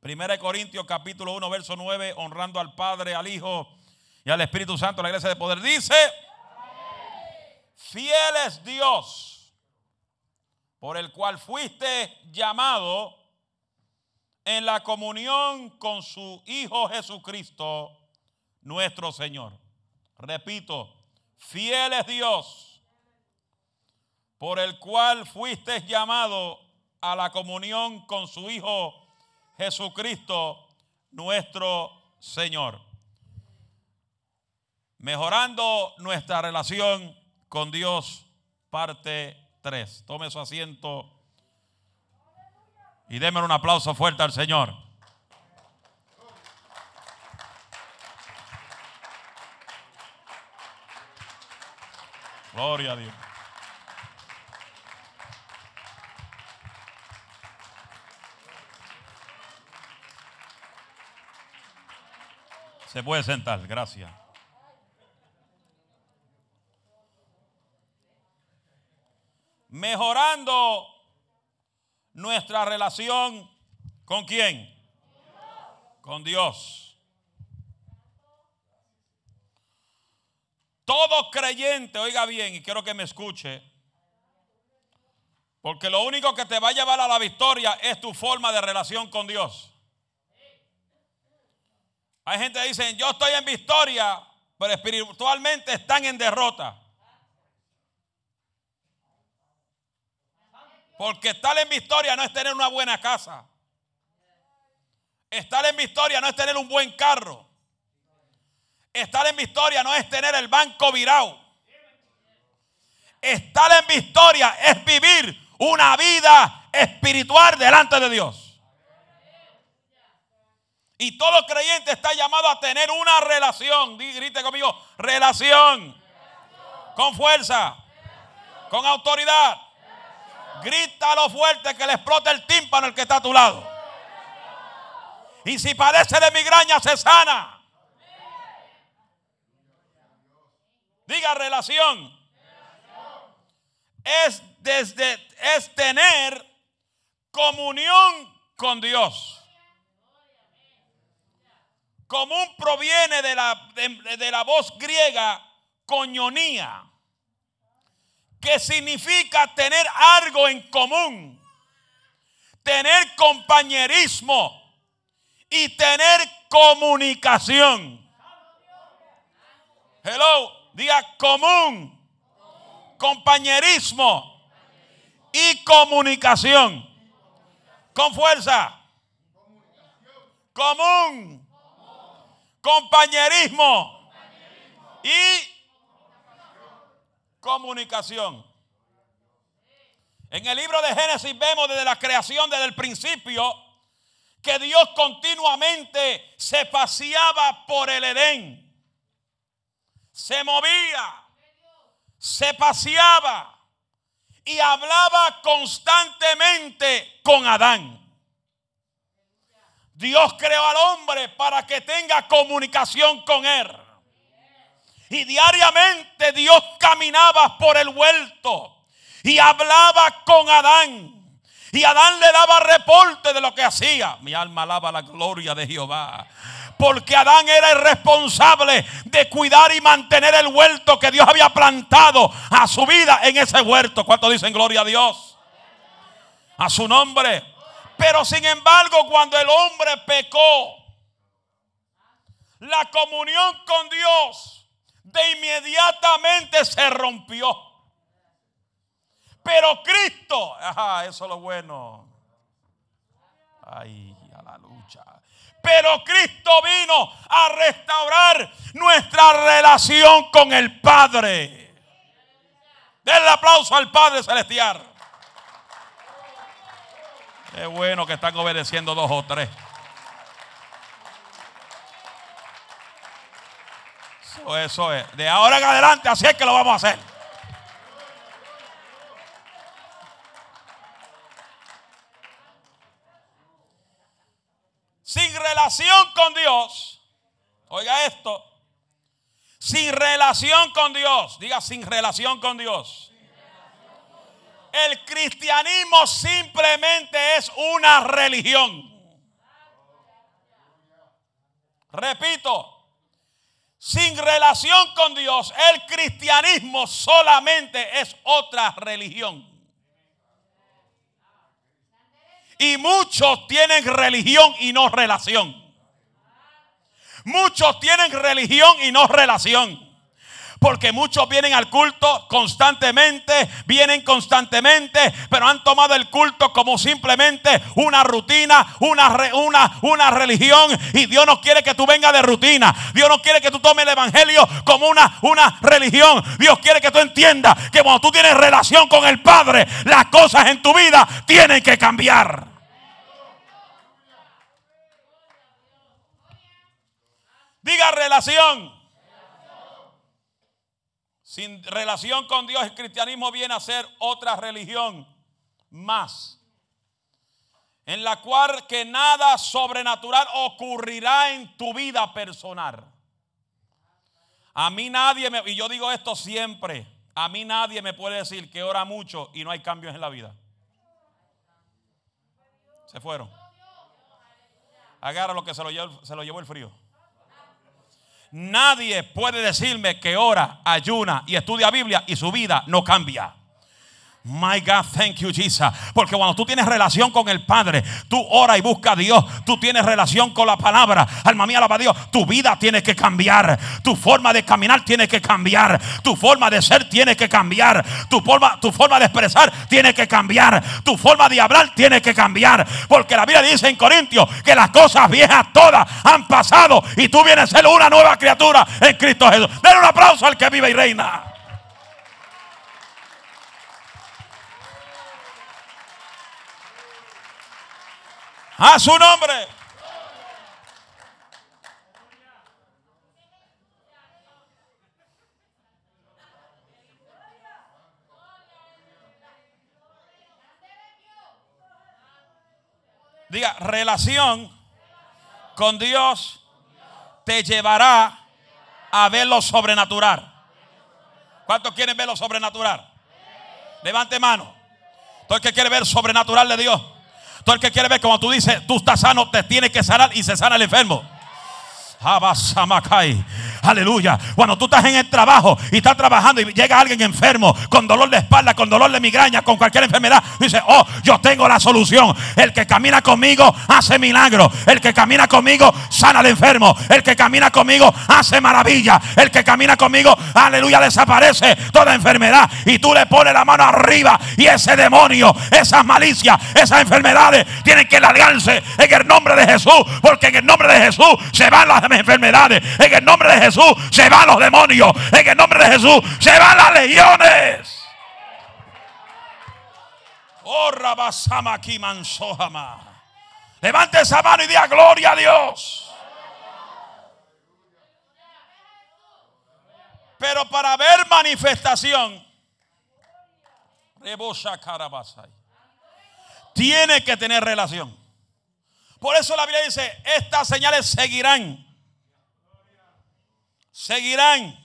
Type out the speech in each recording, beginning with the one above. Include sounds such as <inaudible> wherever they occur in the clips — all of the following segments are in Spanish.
Primera de Corintios capítulo 1, verso 9, honrando al Padre, al Hijo y al Espíritu Santo, la iglesia de poder, dice, fiel es Dios, por el cual fuiste llamado en la comunión con su Hijo Jesucristo, nuestro Señor. Repito, fiel es Dios, por el cual fuiste llamado a la comunión con su Hijo Jesucristo, nuestro Señor. Mejorando nuestra relación con Dios, parte 3. Tome su asiento y déme un aplauso fuerte al Señor. Gloria a Dios. Se puede sentar, gracias. Mejorando nuestra relación con quién? Con Dios. Todo creyente, oiga bien, y quiero que me escuche, porque lo único que te va a llevar a la victoria es tu forma de relación con Dios. Hay gente que dice, yo estoy en victoria, pero espiritualmente están en derrota. Porque estar en victoria no es tener una buena casa. Estar en victoria no es tener un buen carro. Estar en victoria no es tener el banco virado. Estar en victoria es vivir una vida espiritual delante de Dios. Y todo creyente está llamado a tener una relación. Grite conmigo, relación. Con fuerza. Con autoridad. Grítalo fuerte que le explote el tímpano el que está a tu lado. Y si padece de migraña, se sana. Diga relación. Es desde es tener comunión con Dios. Común proviene de la, de, la voz griega coñonía, que significa tener algo en común, tener compañerismo y tener comunicación. Hello, diga común, compañerismo y comunicación. Con fuerza. Común compañerismo y comunicación. En el libro de Génesis vemos desde la creación, desde el principio, que Dios continuamente se paseaba por el Edén. Se movía, se paseaba y hablaba constantemente con Adán. Dios creó al hombre para que tenga comunicación con él. Y diariamente Dios caminaba por el huerto y hablaba con Adán. Y Adán le daba reporte de lo que hacía. Mi alma alaba la gloria de Jehová. Porque Adán era el responsable de cuidar y mantener el huerto que Dios había plantado a su vida en ese huerto. ¿Cuánto dicen gloria a Dios? A su nombre. Pero sin embargo, cuando el hombre pecó, la comunión con Dios de inmediatamente se rompió. Pero Cristo, ajá, eso es lo bueno. Ay, a la lucha. Pero Cristo vino a restaurar nuestra relación con el Padre. Denle aplauso al Padre Celestial. Es bueno que están obedeciendo dos o tres. Eso, es. De ahora en adelante, así es que lo vamos a hacer. Sin relación con Dios, oiga esto, sin relación con Dios, diga sin relación con Dios el cristianismo simplemente es una religión. Repito, sin relación con Dios, el cristianismo solamente es otra religión. Y muchos tienen religión y no relación. Muchos tienen religión y no relación. Porque muchos vienen al culto constantemente, vienen constantemente, pero han tomado el culto como simplemente una rutina, una, una, una religión. Y Dios no quiere que tú vengas de rutina. Dios no quiere que tú tomes el evangelio como una, una religión. Dios quiere que tú entiendas que cuando tú tienes relación con el Padre, las cosas en tu vida tienen que cambiar. Diga relación. Sin relación con Dios, el cristianismo viene a ser otra religión más. En la cual que nada sobrenatural ocurrirá en tu vida personal. A mí nadie me, y yo digo esto siempre, a mí nadie me puede decir que ora mucho y no hay cambios en la vida. Se fueron. Agarra lo que se lo llevó, se lo llevó el frío. Nadie puede decirme que ora, ayuna y estudia Biblia y su vida no cambia. My God, thank you, Jesus. Porque cuando tú tienes relación con el Padre, tú ora y busca a Dios. Tú tienes relación con la palabra. Alma mía, alaba a Dios. Tu vida tiene que cambiar. Tu forma de caminar tiene que cambiar. Tu forma de ser tiene que cambiar. Tu forma, tu forma de expresar tiene que cambiar. Tu forma de hablar tiene que cambiar. Porque la Biblia dice en Corintios que las cosas viejas todas han pasado y tú vienes a ser una nueva criatura en Cristo Jesús. Den un aplauso al que vive y reina. A su nombre. Diga, relación con Dios te llevará a ver lo sobrenatural. ¿Cuántos quieren ver lo sobrenatural? Levante mano. Todo el que quiere ver sobrenatural de Dios. El que quiere ver como tú dices, tú estás sano, te tiene que sanar y se sana el enfermo. Aleluya. Cuando tú estás en el trabajo y estás trabajando y llega alguien enfermo con dolor de espalda, con dolor de migraña, con cualquier enfermedad, dice, oh, yo tengo la solución. El que camina conmigo hace milagro. El que camina conmigo sana al enfermo. El que camina conmigo hace maravilla. El que camina conmigo, aleluya, desaparece toda enfermedad. Y tú le pones la mano arriba y ese demonio, esas malicias, esas enfermedades tienen que largarse en el nombre de Jesús. Porque en el nombre de Jesús se van las enfermedades. En el nombre de Jesús se van los demonios. En el nombre de Jesús se van las legiones. Oh, Levante esa mano y diga gloria a Dios. Pero para ver manifestación, tiene que tener relación. Por eso la Biblia dice, estas señales seguirán seguirán,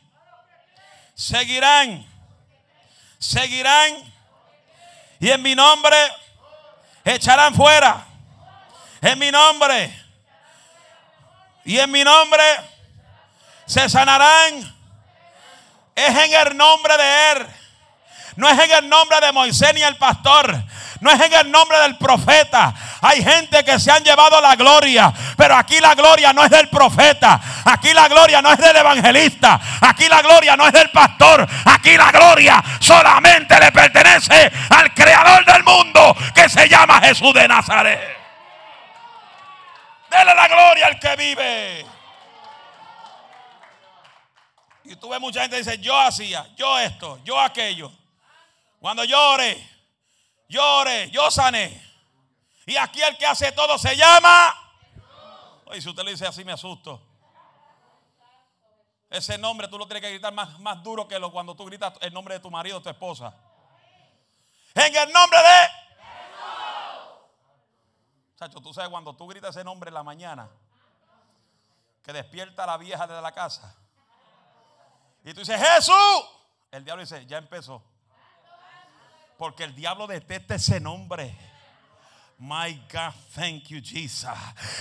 seguirán, seguirán. Y en mi nombre echarán fuera. En mi nombre. Y en mi nombre se sanarán. Es en el nombre de Él. No es en el nombre de Moisés ni el pastor. No es en el nombre del profeta. Hay gente que se han llevado la gloria. Pero aquí la gloria no es del profeta. Aquí la gloria no es del evangelista. Aquí la gloria no es del pastor. Aquí la gloria solamente le pertenece al creador del mundo que se llama Jesús de Nazaret. Dele la gloria al que vive. Y tú ves mucha gente que dice, yo hacía, yo esto, yo aquello. Cuando llore, yo sané. Y aquí el que hace todo se llama. Y si usted le dice así, me asusto. Ese nombre tú lo tienes que gritar más, más duro que lo cuando tú gritas el nombre de tu marido o tu esposa. En el nombre de Chacho, tú sabes cuando tú gritas ese nombre en la mañana, que despierta a la vieja de la casa. Y tú dices, Jesús. El diablo dice, ya empezó. Porque el diablo detesta ese nombre. My God, thank you, Jesus.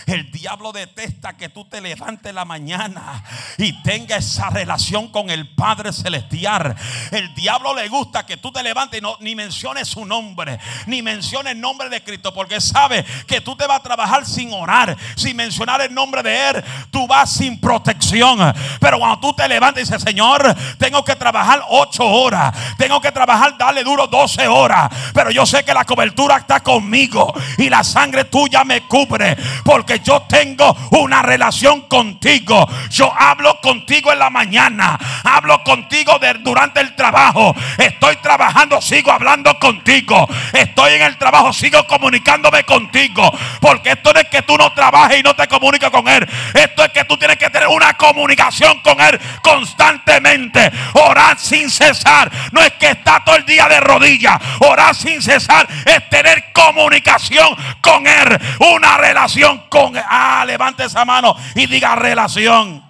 El diablo detesta que tú te levantes la mañana y tengas esa relación con el Padre Celestial. El diablo le gusta que tú te levantes y no, ni menciones su nombre, ni menciones el nombre de Cristo, porque sabe que tú te vas a trabajar sin orar, sin mencionar el nombre de Él. Tú vas sin protección. Pero cuando tú te levantas y dices, Señor, tengo que trabajar ocho horas, tengo que trabajar, darle duro 12 horas, pero yo sé que la cobertura está conmigo y la sangre tuya me cubre porque yo tengo una relación contigo. Yo hablo contigo en la mañana, hablo contigo durante el trabajo. Estoy trabajando, sigo hablando contigo. Estoy en el trabajo, sigo comunicándome contigo. Porque esto no es que tú no trabajes y no te comuniques con Él. Esto es que tú tienes que tener una comunicación con Él constantemente. Orar sin cesar. No es que está todo el día de rodillas. Orar sin cesar es tener comunicación con Él, una relación con Él. Ah, levante esa mano y diga relación.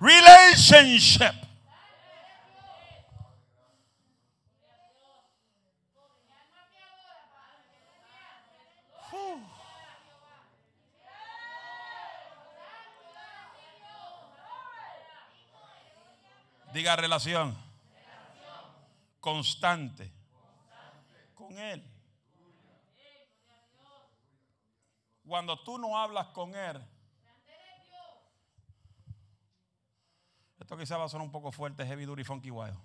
Relationship. Diga relación. Constante Él. Cuando tú no hablas con Él, esto quizá va a sonar un poco fuerte, heavy, duty, funky, wild.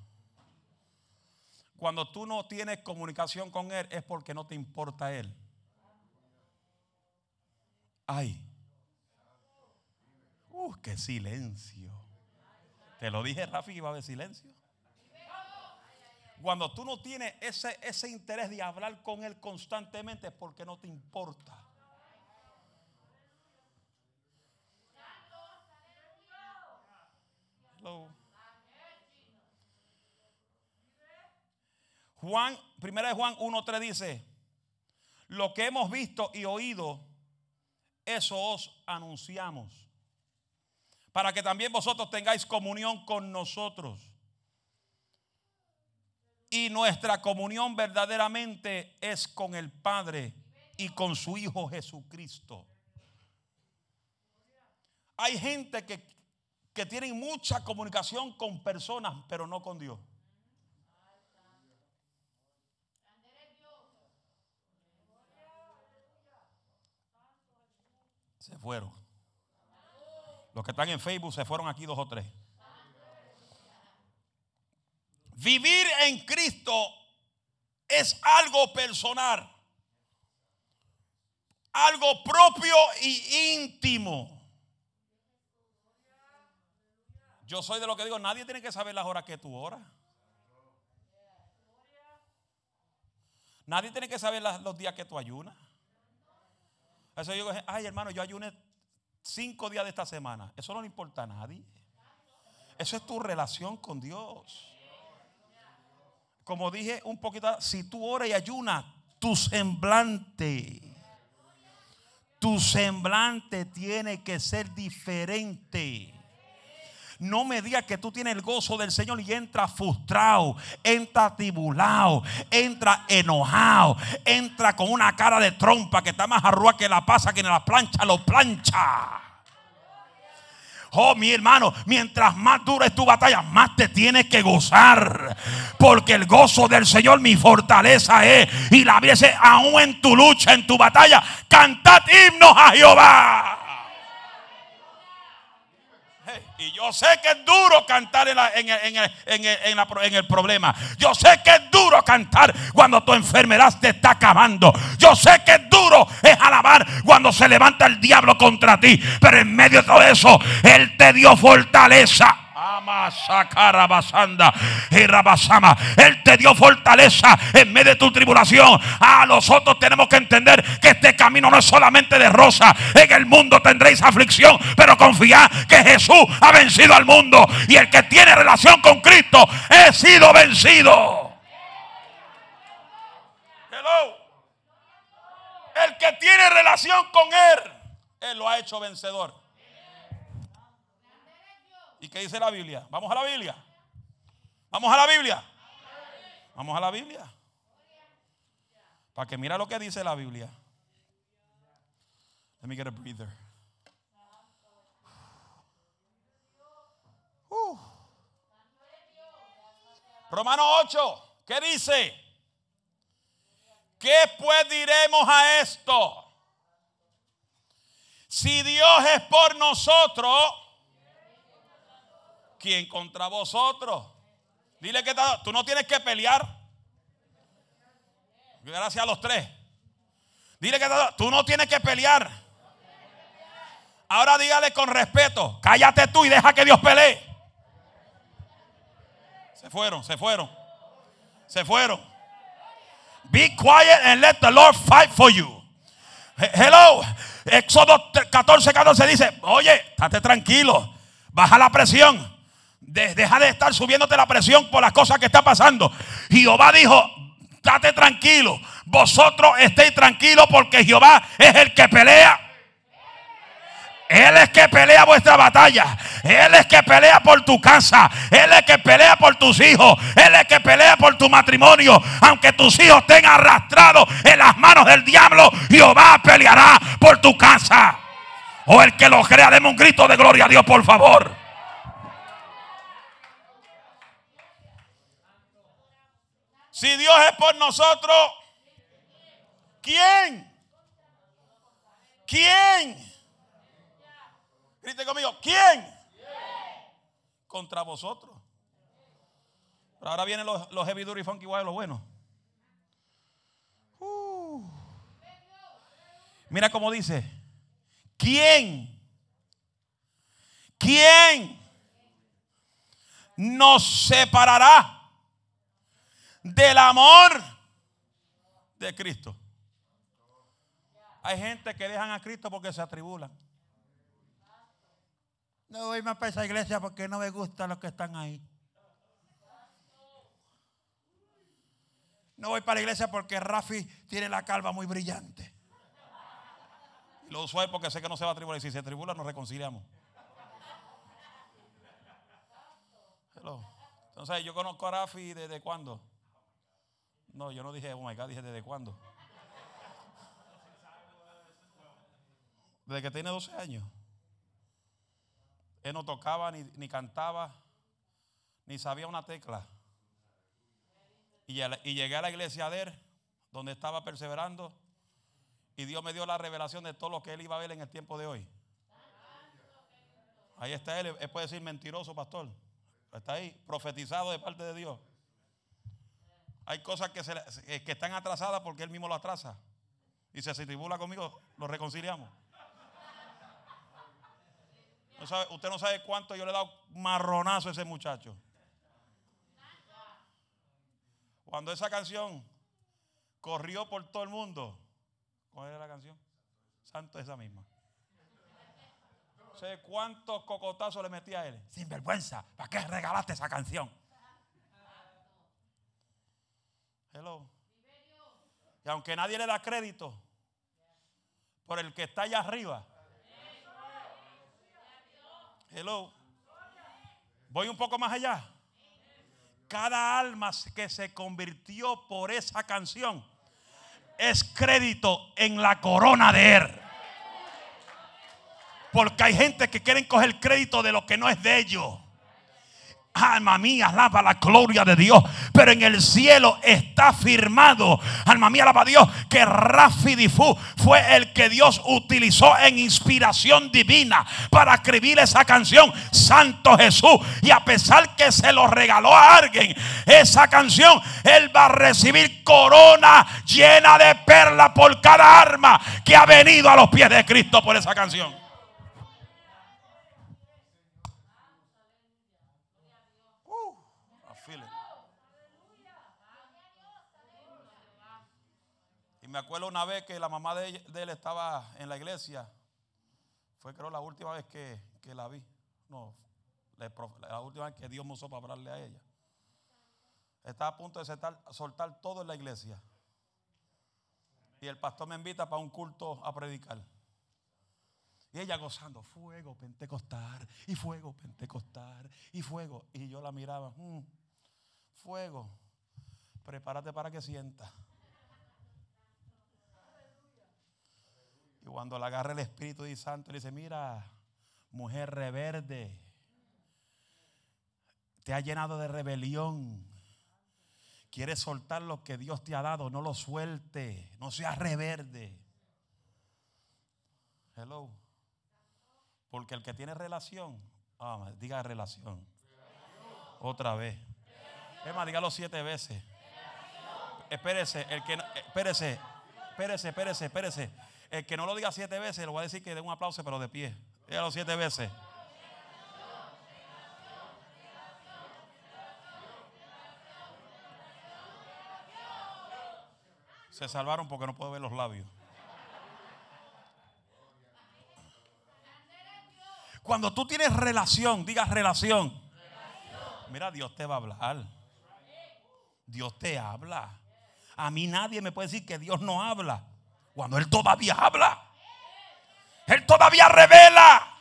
Cuando tú no tienes comunicación con Él es porque no te importa Él. Ay. Uh, qué silencio. Te lo dije, Rafi, iba a haber silencio. Cuando tú no tienes ese, ese interés de hablar con Él constantemente es porque no te importa. Juan, primera de Juan 1.3 dice, lo que hemos visto y oído, eso os anunciamos, para que también vosotros tengáis comunión con nosotros. Y nuestra comunión verdaderamente es con el Padre y con su Hijo Jesucristo. Hay gente que, que tiene mucha comunicación con personas, pero no con Dios. Se fueron. Los que están en Facebook se fueron aquí dos o tres. Vivir en Cristo es algo personal, algo propio y íntimo. Yo soy de lo que digo, nadie tiene que saber las horas que tú oras. Nadie tiene que saber los días que tú ayunas. Eso yo digo, ay hermano, yo ayuné cinco días de esta semana. Eso no le importa a nadie. Eso es tu relación con Dios como dije un poquito, si tú oras y ayunas, tu semblante, tu semblante tiene que ser diferente. No me digas que tú tienes el gozo del Señor y entra frustrado, entra tribulado, entra enojado, entra con una cara de trompa que está más arrua que la pasa que en la plancha lo plancha. Oh, mi hermano, mientras más dura es tu batalla, más te tienes que gozar. Porque el gozo del Señor mi fortaleza es. Y la Biblia aún en tu lucha, en tu batalla, cantad himnos a Jehová. Y yo sé que es duro cantar en, el problema. Yo sé que es duro cantar cuando tu enfermedad te está acabando. Yo sé que es duro es alabar cuando se levanta el diablo contra ti. Pero en medio de todo eso, Él te dio fortaleza. Él te dio fortaleza en medio de tu tribulación. A nosotros tenemos que entender que este camino no es solamente de rosa. En el mundo tendréis aflicción, pero confiad que Jesús ha vencido al mundo. Y el que tiene relación con Cristo, he sido vencido. Hello. El que tiene relación con Él, Él lo ha hecho vencedor. ¿Y qué dice la Biblia? Vamos a la Biblia. Vamos a la Biblia. Vamos a la Biblia. Para que mira lo que dice la Biblia. Let me get a breather. Uh. Romano 8, ¿qué dice? ¿Qué pues diremos a esto? Si Dios es por nosotros, ¿quién contra vosotros? Dile que tú no tienes que pelear. Gracias a los tres. Dile que tú no tienes que pelear. Ahora dígale con respeto, cállate tú y deja que Dios pelee. Se fueron, se fueron. Se fueron. Be quiet and let the Lord fight for you. Hello. Éxodo 14, 14 dice, oye, estate tranquilo, baja la presión. Deja de estar subiéndote la presión por las cosas que está pasando. Jehová dijo, estate tranquilo. Vosotros estéis tranquilos porque Jehová es el que pelea. Él es que pelea vuestra batalla. Él es que pelea por tu casa. Él es que pelea por tus hijos. Él es que pelea por tu matrimonio. Aunque tus hijos estén arrastrados en las manos del diablo, Jehová peleará por tu casa. O el que lo crea, deme un grito de gloria a Dios, por favor. Si Dios es por nosotros, ¿quién? ¿Quién? Grite conmigo, ¿quién? Contra vosotros. Pero ahora vienen los, los heavy duty funky wild, los buenos. Uh. Mira cómo dice, ¿quién? ¿Quién nos separará del amor de Cristo? Hay gente que dejan a Cristo porque se atribulan. No voy más para esa iglesia porque no me gustan los que están ahí. No voy para la iglesia porque Rafi tiene la calva muy brillante. Lo uso porque sé que no se va a tribular. Y si se tribula, nos reconciliamos. Entonces, yo conozco a Rafi desde cuándo. No, yo no dije, oh my God, dije desde cuándo. Desde que tiene 12 años. Él no tocaba, ni, cantaba, ni sabía una tecla. Y, y, llegué a la iglesia de él, donde estaba perseverando, y Dios me dio la revelación de todo lo que él iba a ver en el tiempo de hoy. Ahí está él, él puede decir mentiroso, pastor. Está ahí, profetizado de parte de Dios. Hay cosas que, se, que están atrasadas porque él mismo lo atrasa. Y si se tribula conmigo, lo reconciliamos usted no sabe cuánto yo le he dado marronazo a ese muchacho. Cuando esa canción corrió por todo el mundo, ¿cuál era la canción? Santo esa misma. sé cuántos cocotazos le metí a él. Sin vergüenza, ¿para qué regalaste esa canción? Hello. Y aunque nadie le da crédito por el que está allá arriba, Hello. Voy un poco más allá. Cada alma que se convirtió por esa canción es crédito en la corona de él. Porque hay gente que quieren coger crédito de lo que no es de ellos. Alma mía, alaba la gloria de Dios. Pero en el cielo está firmado, alma mía, alaba a Dios, que Rafi Difu fue el que Dios utilizó en inspiración divina para escribir esa canción, Santo Jesús. Y a pesar que se lo regaló a alguien, esa canción, él va a recibir corona llena de perla por cada arma que ha venido a los pies de Cristo por esa canción. Me acuerdo una vez que la mamá de, él estaba en la iglesia. Fue creo la última vez que, la vi. No, la, última vez que Dios me usó para hablarle a ella. Estaba a punto de soltar, soltar todo en la iglesia. Y el pastor me invita para un culto a predicar. Y ella gozando, fuego pentecostal, y fuego pentecostal, y fuego. Y yo la miraba, mm, fuego, prepárate para que sienta. Cuando la agarra el Espíritu de Santo, le dice, mira, mujer reverde, te ha llenado de rebelión. Quieres soltar lo que Dios te ha dado, no lo suelte, no seas reverde. Hello. Porque el que tiene relación, ah, diga relación. Otra vez. Es más, dígalo siete veces. Espérese, el que espérese, espérese, espérese, espérese. El que no lo diga siete veces, le voy a decir que dé un aplauso, pero de pie. Dígalo siete veces. Se salvaron porque no puedo ver los labios. Cuando tú tienes relación, digas relación. Mira, Dios te va a hablar. Dios te habla. A mí nadie me puede decir que Dios no habla. Cuando Él todavía habla. Él todavía revela.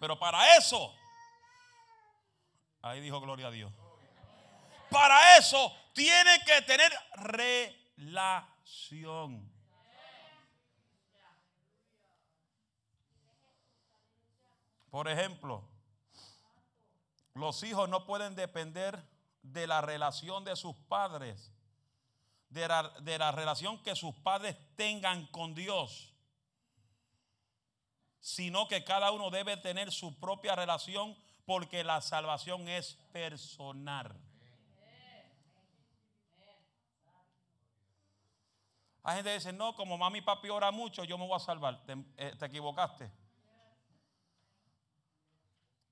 Pero para eso, ahí dijo gloria a Dios. Para eso tiene que tener relación. Por ejemplo, los hijos no pueden depender de la relación de sus padres, de la, relación que sus padres tengan con Dios, sino que cada uno debe tener su propia relación porque la salvación es personal. Hay gente que dice, no, como mami y papi ora mucho, yo me voy a salvar. te eh, equivocaste.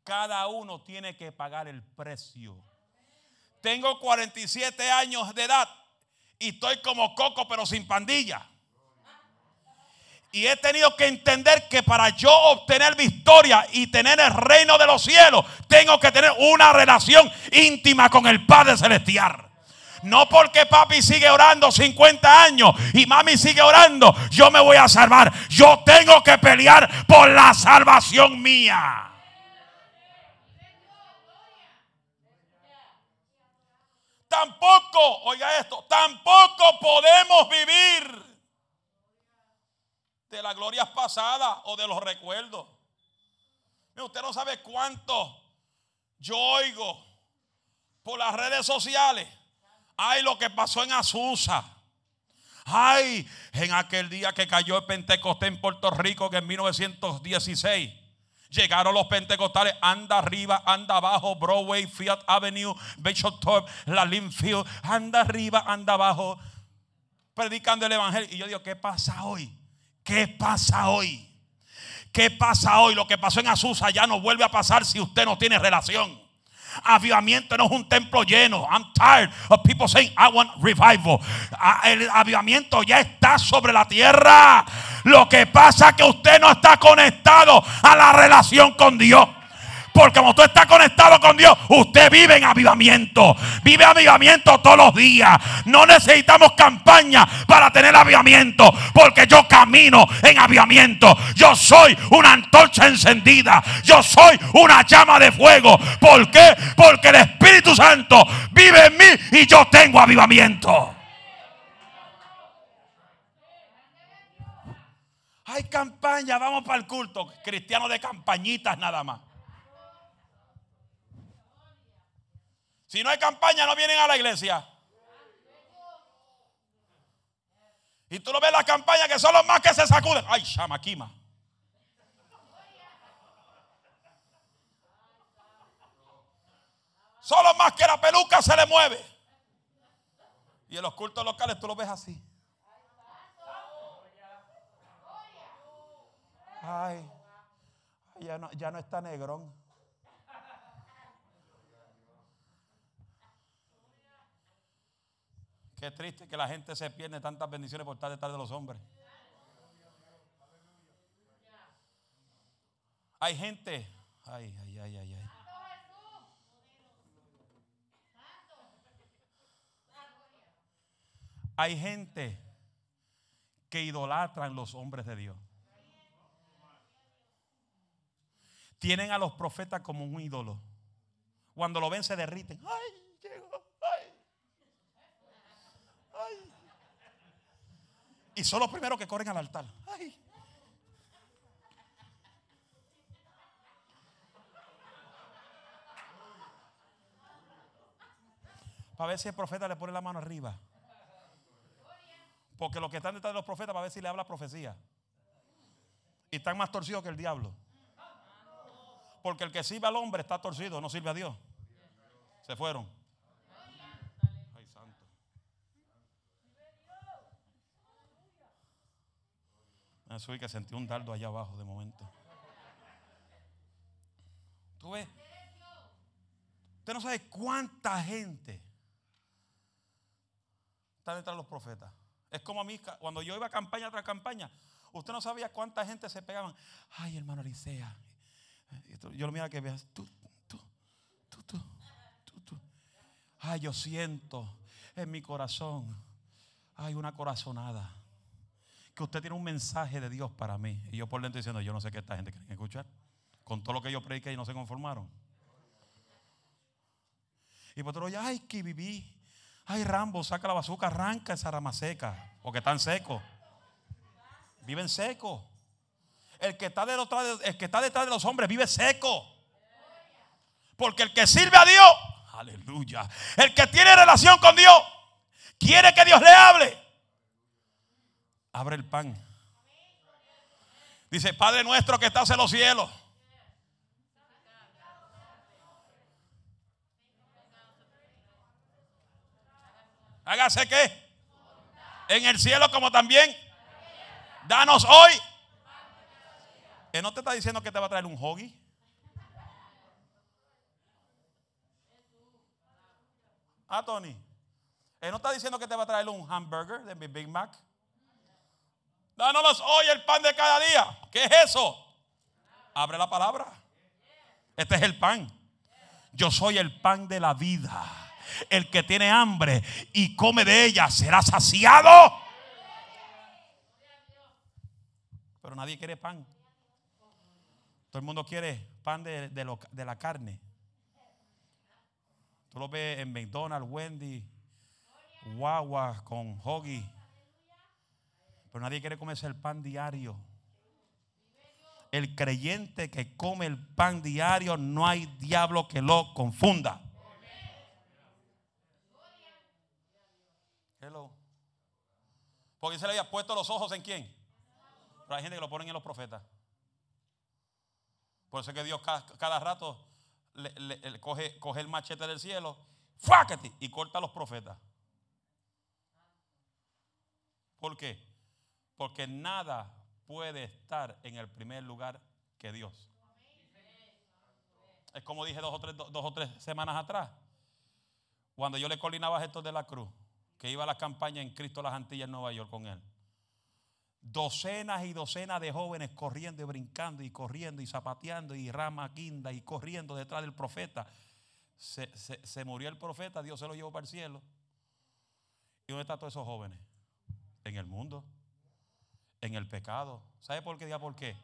Cada uno tiene que pagar el precio. Tengo 47 años de edad y estoy como coco pero sin pandilla. Y he tenido que entender que para yo obtener victoria y tener el reino de los cielos, tengo que tener una relación íntima con el Padre Celestial. No porque papi sigue orando 50 años y mami sigue orando, yo me voy a salvar. Yo tengo que pelear por la salvación mía. Tampoco, oiga esto, tampoco podemos vivir de las glorias pasadas o de los recuerdos. Usted no sabe cuánto yo oigo por las redes sociales. Ay, lo que pasó en Azusa. Ay, en aquel día que cayó el Pentecostés en Puerto Rico, que en 1916. Llegaron los pentecostales, anda arriba, anda abajo, Broadway, Fiat Avenue, Bishop Top, la Linfield, anda arriba, anda abajo, predicando el Evangelio. Y yo digo, ¿qué pasa hoy? ¿Qué pasa hoy? ¿Qué pasa hoy? Lo que pasó en Azusa ya no vuelve a pasar si usted no tiene relación. Avivamiento no es un templo lleno. I'm tired of people saying, I want revival. Ah, el avivamiento ya está sobre la tierra. Lo que pasa es que usted no está conectado a la relación con Dios. Porque como tú estás conectado con Dios, usted vive en avivamiento. Vive avivamiento todos los días. No necesitamos campaña para tener avivamiento. Porque yo camino en avivamiento. Yo soy una antorcha encendida. Yo soy una llama de fuego. ¿Por qué? Porque el Espíritu Santo vive en mí y yo tengo avivamiento. Hay campaña, vamos para el culto. Cristiano de campañitas nada más. Si no hay campaña, no vienen a la iglesia. Y tú lo ves la campaña que son los más que se sacuden. Ay, chamaquima. Son los más que la peluca se le mueve. Y en los cultos locales tú lo ves así. Ay, ya no, ya no está negrón. Qué triste que la gente se pierde tantas bendiciones por estar detrás de los hombres. Hay gente. Ay, ay, ay, ay, ay. Hay gente que idolatran los hombres de Dios. Tienen a los profetas como un ídolo. Cuando lo ven se derriten. Ay, llegó. Y son los primeros que corren al altar. Ay. Para ver si el profeta le pone la mano arriba. Porque los que están detrás de los profetas, para ver si le habla profecía. Y están más torcidos que el diablo. Porque el que sirve al hombre está torcido, no sirve a Dios. Se fueron. Me subí que sentí un dardo allá abajo de momento. ¿Tú ves? Usted no sabe cuánta gente está detrás de los profetas. Es como a mí, cuando yo iba campaña tras campaña, usted no sabía cuánta gente se pegaban. Ay, hermano Elisea. Yo lo mira que veas. Ay, yo siento en mi corazón, hay una corazonada. Que usted tiene un mensaje de Dios para mí. Y yo por dentro diciendo, yo no sé qué esta gente quiere escuchar. Con todo lo que yo prediqué y no se conformaron. Y por otro, ay, que viví. Ay, Rambo, saca la bazooka, arranca esa rama seca. Porque están secos. Viven secos. El que, está detrás de, el que está detrás de los hombres vive seco. Porque el que sirve a Dios, aleluya. El que tiene relación con Dios, quiere que Dios le hable. Abre el pan. Dice, Padre nuestro que estás en los cielos. Hágase qué. En el cielo como también. Danos hoy él no te está diciendo que te va a traer un hoggy. Ah, Tony. Él no está diciendo que te va a traer un hamburger de mi Big Mac. Dános hoy el pan de cada día. ¿Qué es eso? Abre la palabra. Este es el pan. Yo soy el pan de la vida. El que tiene hambre y come de ella será saciado. Pero nadie quiere pan. Todo el mundo quiere pan de, la carne. Tú lo ves en McDonald's, Wendy, Wawa con Hoggy. Pero nadie quiere comerse el pan diario. El creyente que come el pan diario, no hay diablo que lo confunda. Hello. Porque se le había puesto los ojos en quién. Pero hay gente que lo ponen en los profetas. Por eso es que Dios cada, rato coge, el machete del cielo y corta a los profetas. ¿Por qué? Porque nada puede estar en el primer lugar que Dios. Es como dije dos o tres, semanas atrás. Cuando yo le coordinaba a estos de la cruz, que iba a la campaña en Cristo las Antillas en Nueva York con él docenas y docenas de jóvenes corriendo y brincando y corriendo y zapateando y rama guinda y corriendo detrás del profeta. Se, murió el profeta, Dios se lo llevó para el cielo. ¿Y dónde están todos esos jóvenes? En el mundo, en el pecado. ¿Sabe por qué? ¿Por qué?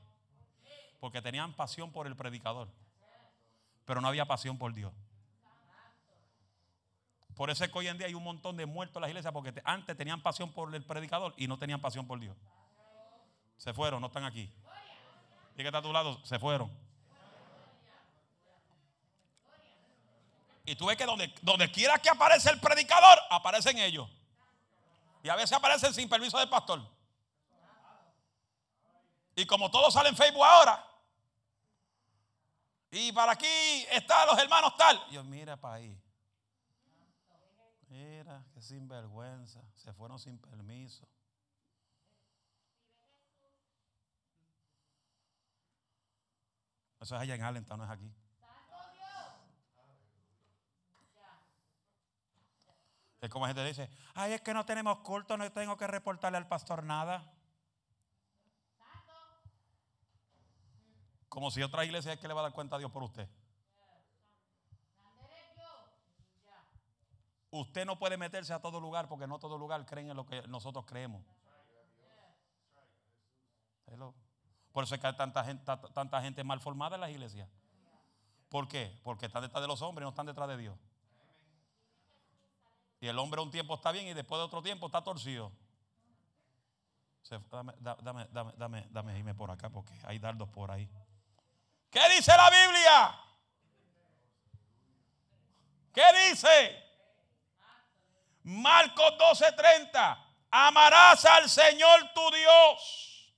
Porque tenían pasión por el predicador, pero no había pasión por Dios. Por eso es que hoy en día hay un montón de muertos en las iglesias porque antes tenían pasión por el predicador y no tenían pasión por Dios. Se fueron, no están aquí. Y que está a tu lado, se fueron. Y tú ves que donde, donde quiera que aparece el predicador, aparecen ellos. Y a veces aparecen sin permiso del pastor. Y como todos salen en Facebook ahora, y para aquí están los hermanos tal. Dios, mira para ahí. Mira, qué sinvergüenza. Se fueron sin permiso. Eso es allá en Allentown, no es aquí. Es como gente dice, ay, es que no tenemos culto, no tengo que reportarle al pastor nada. Como si otra iglesia es que le va a dar cuenta a Dios por usted. Usted no puede meterse a todo lugar porque no todo lugar creen en lo que nosotros creemos. Por eso es que hay tanta gente, mal formada en las iglesias. ¿Por qué? Porque están detrás de los hombres y no están detrás de Dios. Y el hombre un tiempo está bien y después de otro tiempo está torcido. Dame, dame, dame, dame, dame irme por acá porque hay dardos por ahí. ¿Qué dice la Biblia? ¿Qué dice? Marcos 12:30. Amarás al Señor tu Dios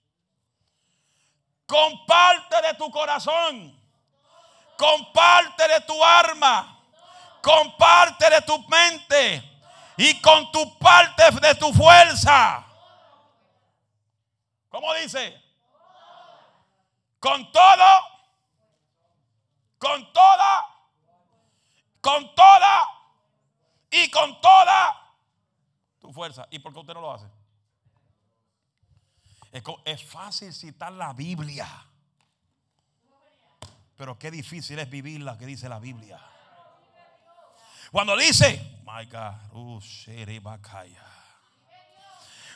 con parte de tu corazón, con parte de tu arma, con parte de tu mente y con tu parte de tu fuerza. ¿Cómo dice? Con todo, con toda, con toda y con toda tu fuerza. ¿Y por qué usted no lo hace? Es, fácil citar la Biblia. Pero qué difícil es vivir la que dice la Biblia. Cuando dice, my God, uh,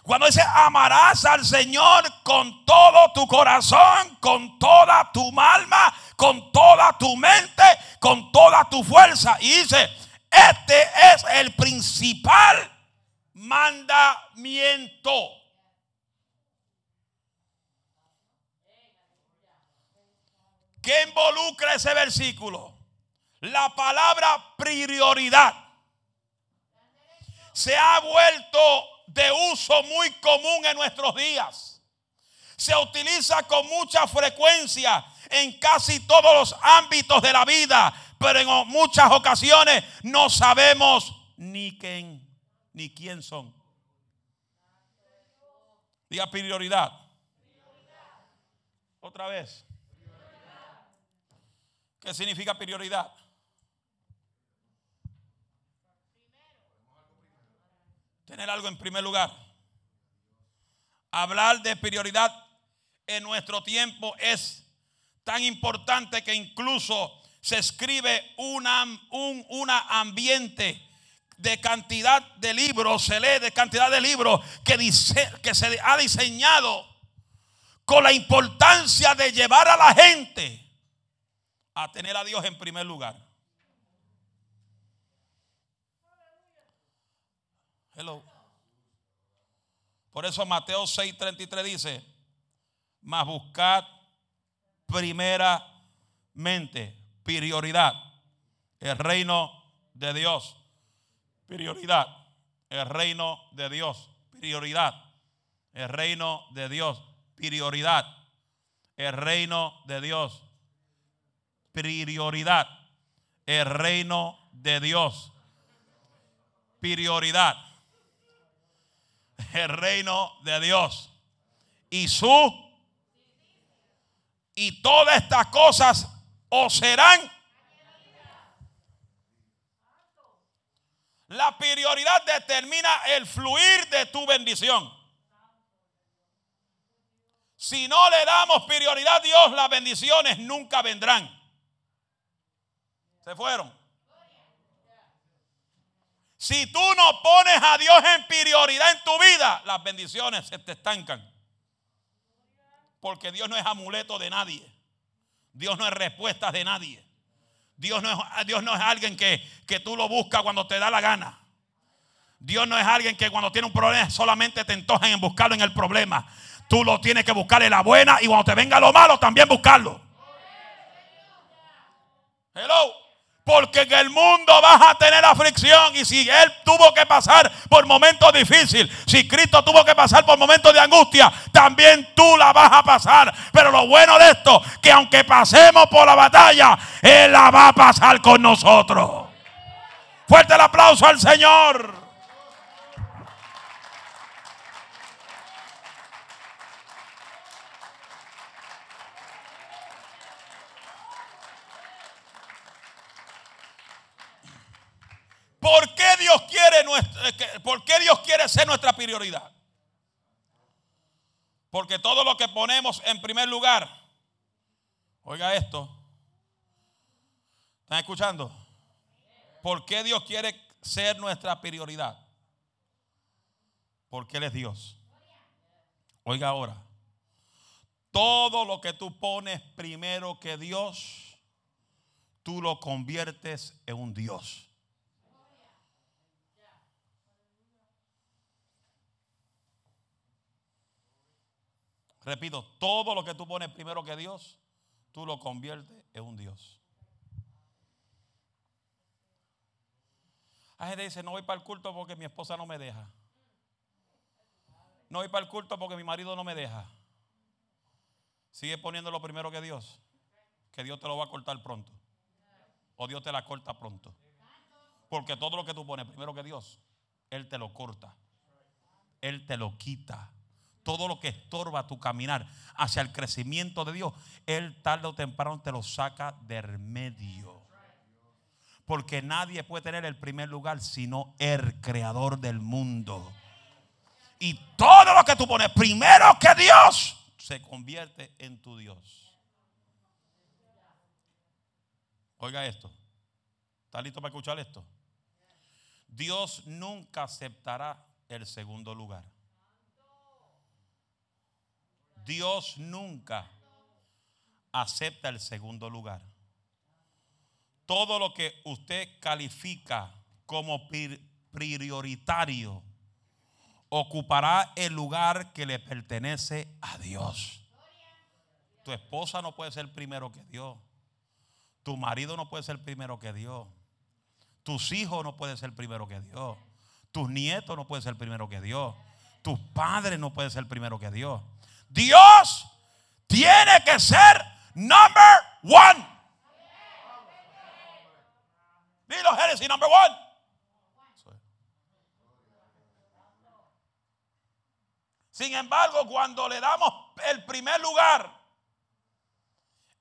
cuando dice, amarás al Señor con todo tu corazón, con toda tu alma, con toda tu mente, con toda tu fuerza. Y dice, este es el principal mandamiento. ¿Qué involucra ese versículo? La palabra prioridad se ha vuelto de uso muy común en nuestros días. Se utiliza con mucha frecuencia en casi todos los ámbitos de la vida, pero en muchas ocasiones no sabemos ni quién, ni quién son. Diga prioridad. Otra vez. ¿Qué significa prioridad? Tener algo en primer lugar. Hablar de prioridad en nuestro tiempo es tan importante que incluso se escribe una, un una ambiente de cantidad de libros, se lee de cantidad de libros que, dice, que se ha diseñado con la importancia de llevar a la gente a tener a Dios en primer lugar. Por eso Mateo 6:33 dice, mas buscad primeramente, prioridad, el reino de Dios. Prioridad, el reino de Dios. Prioridad, el reino de Dios. Prioridad, el reino de Dios. Prioridad, el reino de Dios. Prioridad el reino de Dios. Y su y todas estas cosas os serán. La prioridad determina el fluir de tu bendición. Si no le damos prioridad a Dios las bendiciones nunca vendrán. Se fueron si tú no pones a Dios en prioridad en tu vida, las bendiciones se te estancan. Porque Dios no es amuleto de nadie. Dios no es respuesta de nadie. Dios no es, Dios no es alguien que, que tú lo buscas cuando te da la gana. Dios no es alguien que cuando tiene un problema solamente te entojan en buscarlo en el problema. Tú lo tienes que buscar en la buena y cuando te venga lo malo también buscarlo. Hello. Porque en el mundo vas a tener aflicción. Y si Él tuvo que pasar por momentos difíciles, si Cristo tuvo que pasar por momentos de angustia, también tú la vas a pasar. Pero lo bueno de esto, que aunque pasemos por la batalla, Él la va a pasar con nosotros. Fuerte el aplauso al Señor. ¿Por qué Dios quiere, eh, ¿por qué Dios quiere ser nuestra prioridad? Porque todo lo que ponemos en primer lugar, oiga esto, ¿están escuchando? ¿Por qué Dios quiere ser nuestra prioridad? Porque Él es Dios. Oiga ahora, todo lo que tú pones primero que Dios, tú lo conviertes en un Dios. Repito, todo lo que tú pones primero que Dios, tú lo conviertes en un Dios. Hay gente dice, no voy para el culto porque mi esposa no me deja. No voy para el culto porque mi marido no me deja. Sigue poniendo lo primero que Dios. Que Dios te lo va a cortar pronto. O Dios te la corta pronto. Porque todo lo que tú pones primero que Dios, Él te lo corta. Él te lo quita. Todo lo que estorba tu caminar hacia el crecimiento de Dios, Él tarde o temprano te lo saca del medio. Porque nadie puede tener el primer lugar sino el creador del mundo. Y todo lo que tú pones primero que Dios se convierte en tu Dios. Oiga esto. ¿Está listo para escuchar esto? Dios nunca aceptará el segundo lugar. Dios nunca acepta el segundo lugar. Todo lo que usted califica como prioritario ocupará el lugar que le pertenece a Dios. Tu esposa no puede ser primero que Dios. Tu marido no puede ser primero que Dios. Tus hijos no pueden ser primero que Dios. Tus nietos no pueden ser primero que Dios. Tus padres no pueden ser primero que Dios. Dios tiene que ser number one. Dilo, Génesis, number one. Sin embargo, cuando le damos el primer lugar,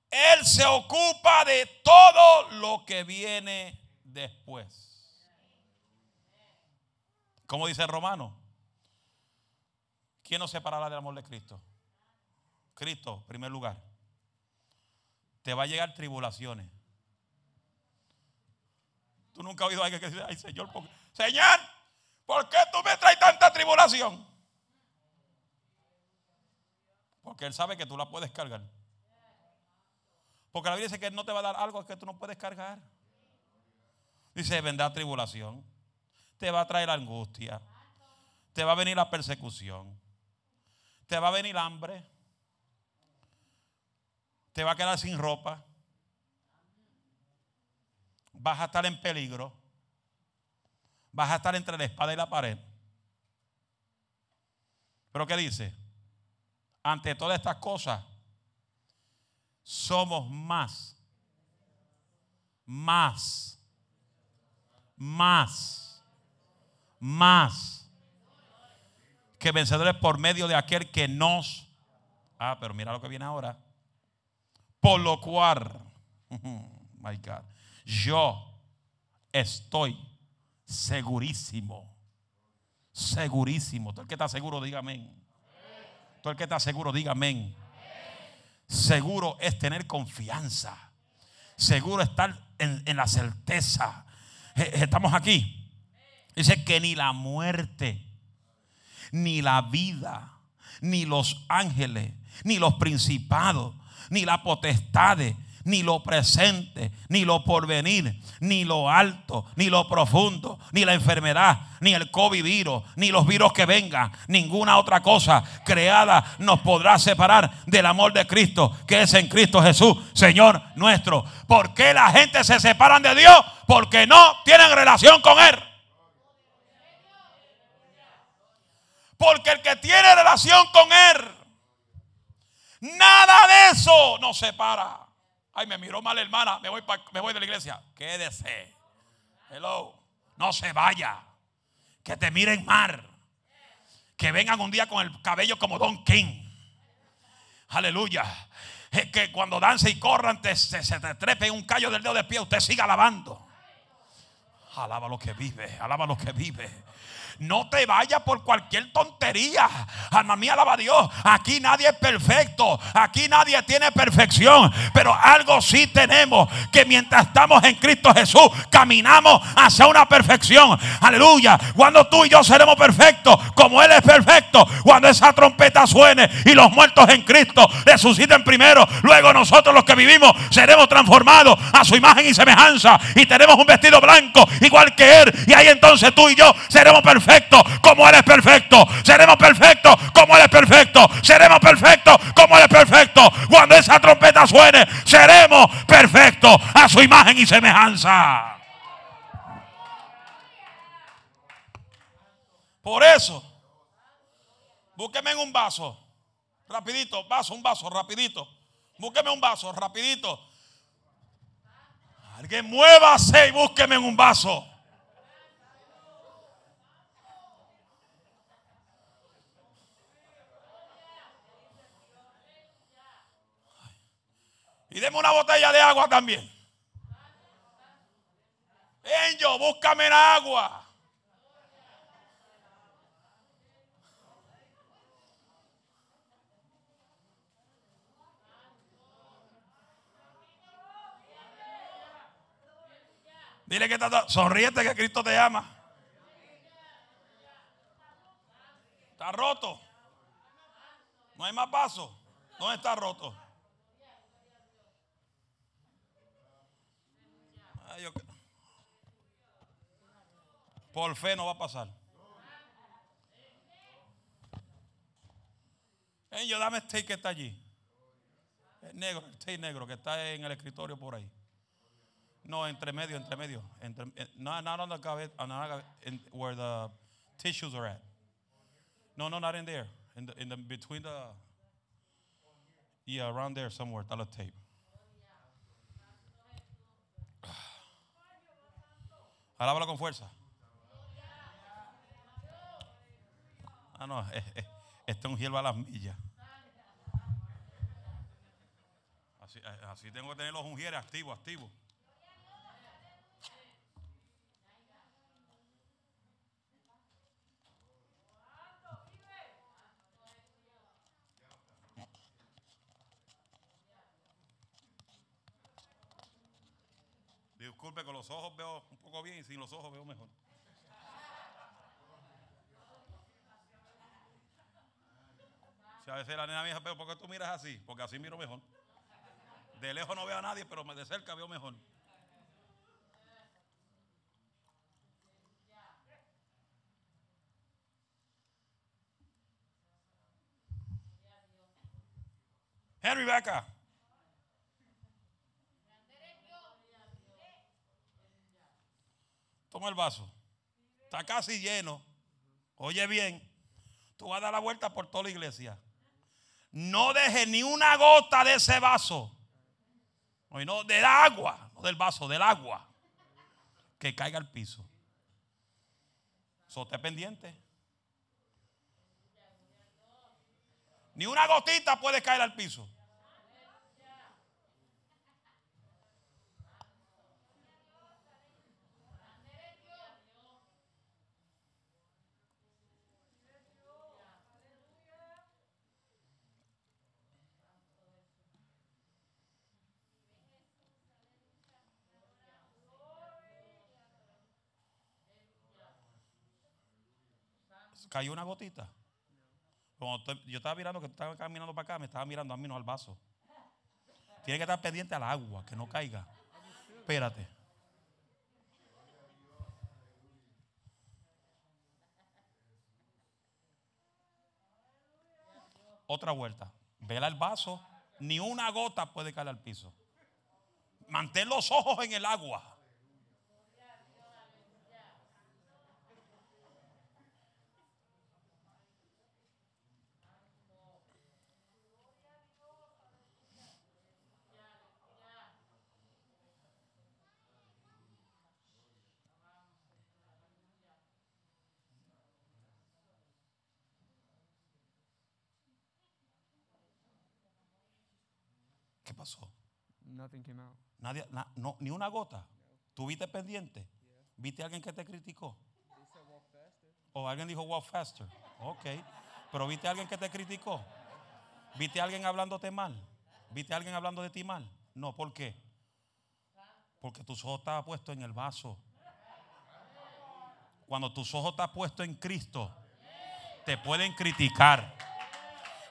Él se ocupa de todo lo que viene después. Como dice Romano, ¿quién nos separará del amor de Cristo? Cristo, primer lugar. Te va a llegar tribulaciones. Tú nunca has oído a alguien que dice, ay Señor, Señor, ¿por qué tú me traes tanta tribulación? Porque Él sabe que tú la puedes cargar. Porque la Biblia dice que Él no te va a dar algo que tú no puedes cargar. Dice, vendrá tribulación te va a traer angustia, te va a venir la persecución, te va a venir hambre, te va a quedar sin ropa, vas a estar en peligro, vas a estar entre la espada y la pared. Pero ¿qué dice? Ante todas estas cosas, somos más, más, más más que vencedores por medio de aquel que nos... Ah, pero mira lo que viene ahora. Por lo cual, my God, yo estoy segurísimo, segurísimo. Todo el que está seguro, diga amén. Todo el que está seguro, diga amén. Seguro es tener confianza. Seguro estar en, en la certeza. Estamos aquí. Dice que ni la muerte, ni la vida, ni los ángeles, ni los principados, ni la potestades, ni lo presente, ni lo porvenir, ni lo alto, ni lo profundo, ni la enfermedad, ni el COVID virus, ni los virus que vengan, ninguna otra cosa creada nos podrá separar del amor de Cristo, que es en Cristo Jesús, Señor nuestro. ¿Por qué la gente se separan de Dios? Porque no tienen relación con Él. Porque el que tiene relación con Él, nada de eso nos separa. Ay, me miró mal hermana, me voy, me voy de la iglesia. Quédese. Hello. No se vaya. Que te miren mal. Que vengan un día con el cabello como Don King. Aleluya. Que cuando dance y corran, se, se te trepe un callo del dedo de pie, usted siga alabando. Alaba lo que vive, alaba lo que vive. No te vayas por cualquier tontería. Alma mía, alaba a Dios. Aquí nadie es perfecto. Aquí nadie tiene perfección. Pero algo sí tenemos. Que mientras estamos en Cristo Jesús, caminamos hacia una perfección. Aleluya. Cuando tú y yo seremos perfectos, como Él es perfecto. Cuando esa trompeta suene y los muertos en Cristo resuciten primero. Luego nosotros los que vivimos seremos transformados a su imagen y semejanza. Y tenemos un vestido blanco igual que Él. Y ahí entonces tú y yo seremos perfectos perfectos como Él perfecto. Seremos perfectos como Él perfecto. Seremos perfectos como Él es perfecto. Cuando esa trompeta suene, seremos perfectos a su imagen y semejanza. Por eso, búsqueme en un vaso. Rapidito, vaso, un vaso, rapidito. Búsqueme un vaso, rapidito. Alguien muévase y búsqueme en un vaso. Y deme una botella de agua también. Enjo, búscame en agua. Dile que está sonríete que Cristo te ama. Está roto. No hay más paso. No está roto. Por fe no va a pasar. yo dame este que está allí. El negro, el steak negro que está en el escritorio por ahí. No, entre medio, entre medio. Entre, eh, no, not on the in, where the tissues are at. No, no, not in there. In the, in the between the, yeah, around there somewhere. Está la tape. Alábalo con fuerza. Ah, no, <laughs> este es un hierba a las millas. Así, eh, así tengo que tener los ungieres activos, activos. Disculpe, con los ojos veo un poco bien y sin los ojos veo mejor. Si a veces la nena me dice, pero ¿por qué tú miras así? Porque así miro mejor. De lejos no veo a nadie, pero de cerca veo mejor. Henry, ve. Toma el vaso. Está casi lleno. Oye bien, tú vas a dar la vuelta por toda la iglesia. No deje ni una gota de ese vaso. No, del agua, no del vaso, del agua. Que caiga al piso. Sote pendiente. Ni una gotita puede caer al piso. Cayó una gotita. yo estaba mirando que estaba caminando para acá, me estaba mirando a mí, no al vaso. Tiene que estar pendiente al agua, que no caiga. Espérate. Otra vuelta. Vela el vaso. Ni una gota puede caer al piso. Mantén los ojos en el agua. ¿Qué pasó? Nothing came out. Nadie, no, ni una gota. ¿Tuviste pendiente? ¿Viste a alguien que te criticó? O alguien dijo walk faster. Ok. Pero ¿viste a alguien que te criticó? ¿Viste a alguien hablándote mal? ¿Viste a alguien hablando de ti mal? No, ¿por qué? Porque tus ojos estaban puestos en el vaso. Cuando tus ojos están puestos en Cristo, te pueden criticar.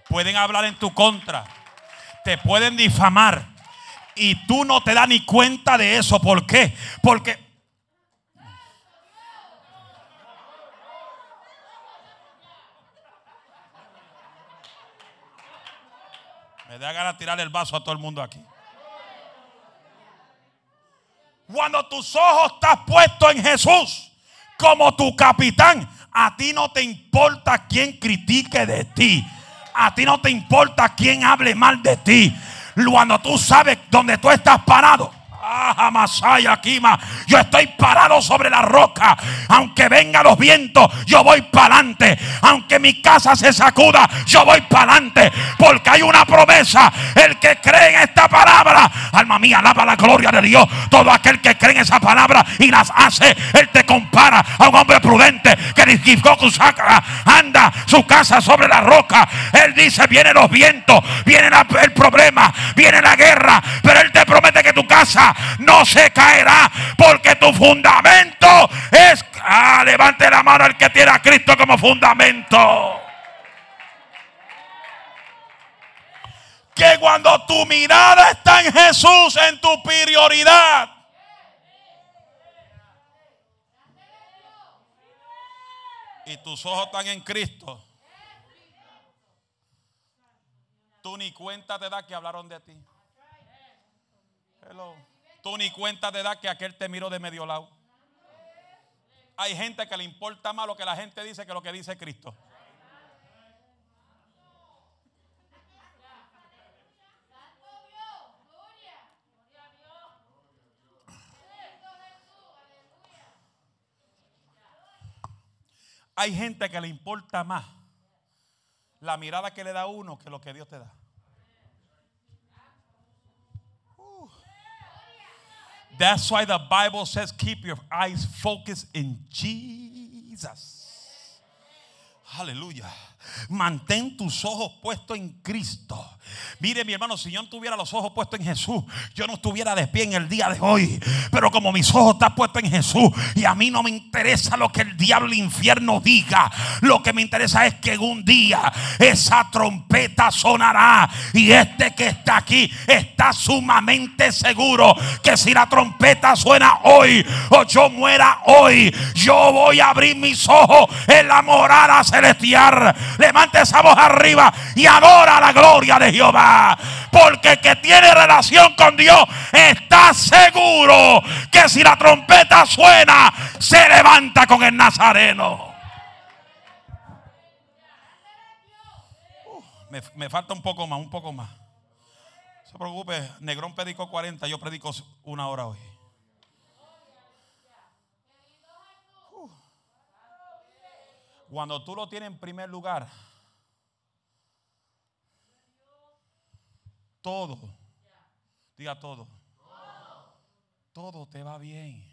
Pueden hablar en tu contra te pueden difamar. Y tú no te das ni cuenta de eso. ¿Por qué? Porque... Me da ganas de tirar el vaso a todo el mundo aquí. Cuando tus ojos estás puestos en Jesús como tu capitán, a ti no te importa quién critique de ti. A ti no te importa quién hable mal de ti. Cuando tú sabes dónde tú estás parado. Ah. Yo estoy parado sobre la roca. Aunque vengan los vientos, yo voy para adelante. Aunque mi casa se sacuda, yo voy para adelante. Porque hay una promesa. El que cree en esta palabra, alma mía, alaba la gloria de Dios. Todo aquel que cree en esa palabra y las hace, Él te compara a un hombre prudente que edificó su saca, anda su casa sobre la roca. Él dice: Vienen los vientos, viene el problema, viene la guerra. Pero Él te promete que tu casa no se caerá porque tu fundamento es... Ah, levante la mano el que tiene a Cristo como fundamento. Que cuando tu mirada está en Jesús, en tu prioridad, y tus ojos están en Cristo, tú ni cuenta te da que hablaron de ti. Hello. Tú ni cuenta de edad que aquel te miró de medio lado. Hay gente que le importa más lo que la gente dice que lo que dice Cristo. Hay gente que le importa más la mirada que le da uno que lo que Dios te da. That's why the Bible says keep your eyes focused in Jesus. Aleluya. Mantén tus ojos puestos en Cristo. Mire mi hermano, si yo no tuviera los ojos puestos en Jesús, yo no estuviera de pie en el día de hoy. Pero como mis ojos están puestos en Jesús y a mí no me interesa lo que el diablo el infierno diga, lo que me interesa es que un día esa trompeta sonará y este que está aquí está sumamente seguro que si la trompeta suena hoy o yo muera hoy, yo voy a abrir mis ojos en la morada celestial Levante esa voz arriba y adora la gloria de Jehová. Porque el que tiene relación con Dios está seguro que si la trompeta suena, se levanta con el Nazareno. Me, me, falta un poco más, un poco más. No se preocupe, Negrón predicó 40, yo predico una hora hoy. Cuando tú lo tienes en primer lugar, todo, diga todo, todo te va bien.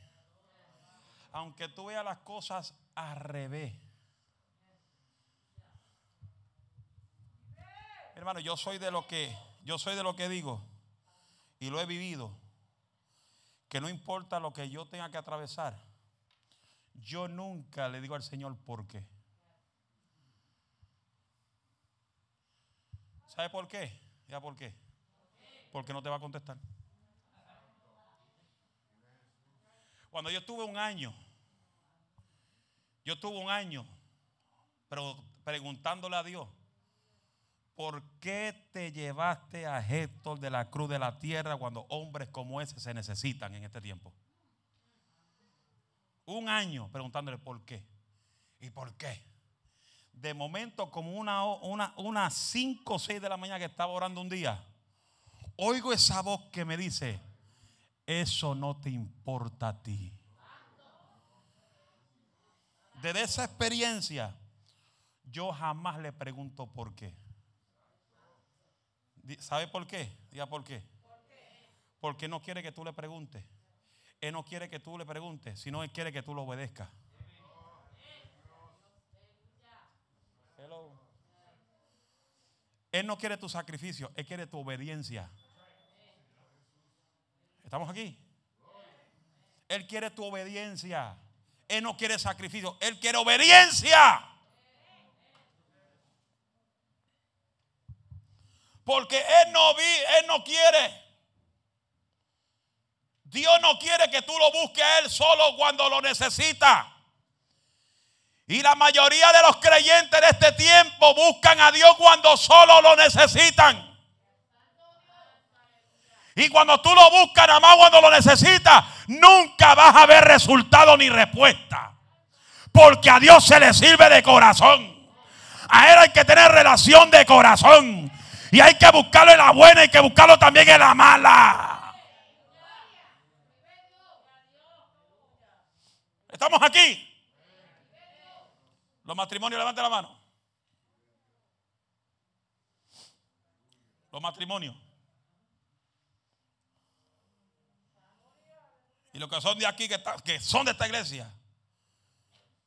Aunque tú veas las cosas al revés. Hermano, yo soy de lo que yo soy de lo que digo y lo he vivido que no importa lo que yo tenga que atravesar, yo nunca le digo al Señor por qué. ¿Sabe por qué? ¿Ya por qué? Porque no te va a contestar. Cuando yo tuve un año, yo tuve un año, preguntándole a Dios, ¿por qué te llevaste a Héctor de la cruz de la tierra cuando hombres como ese se necesitan en este tiempo? Un año preguntándole por qué. ¿Y por qué? De momento como una, una, una 5 o 6 de la mañana que estaba orando un día, oigo esa voz que me dice, eso no te importa a ti. Desde esa experiencia, yo jamás le pregunto por qué. ¿Sabe por qué? Diga por qué. Porque no quiere que tú le preguntes. Él no quiere que tú le preguntes, sino Él quiere que tú lo obedezcas. Él no quiere tu sacrificio, Él quiere tu obediencia. ¿Estamos aquí? Él quiere tu obediencia. Él no quiere sacrificio, Él quiere obediencia. Porque Él no vi, Él no quiere. Dios no quiere que tú lo busques a Él solo cuando lo necesita. Y la mayoría de los creyentes de este tiempo buscan a Dios cuando solo lo necesitan. Y cuando tú lo buscas nada más cuando lo necesitas, nunca vas a ver resultado ni respuesta. Porque a Dios se le sirve de corazón. A Él hay que tener relación de corazón. Y hay que buscarlo en la buena y hay que buscarlo también en la mala. ¿Estamos aquí? Los matrimonios, levante la mano. Los matrimonios. Y los que son de aquí, que, que son de esta iglesia,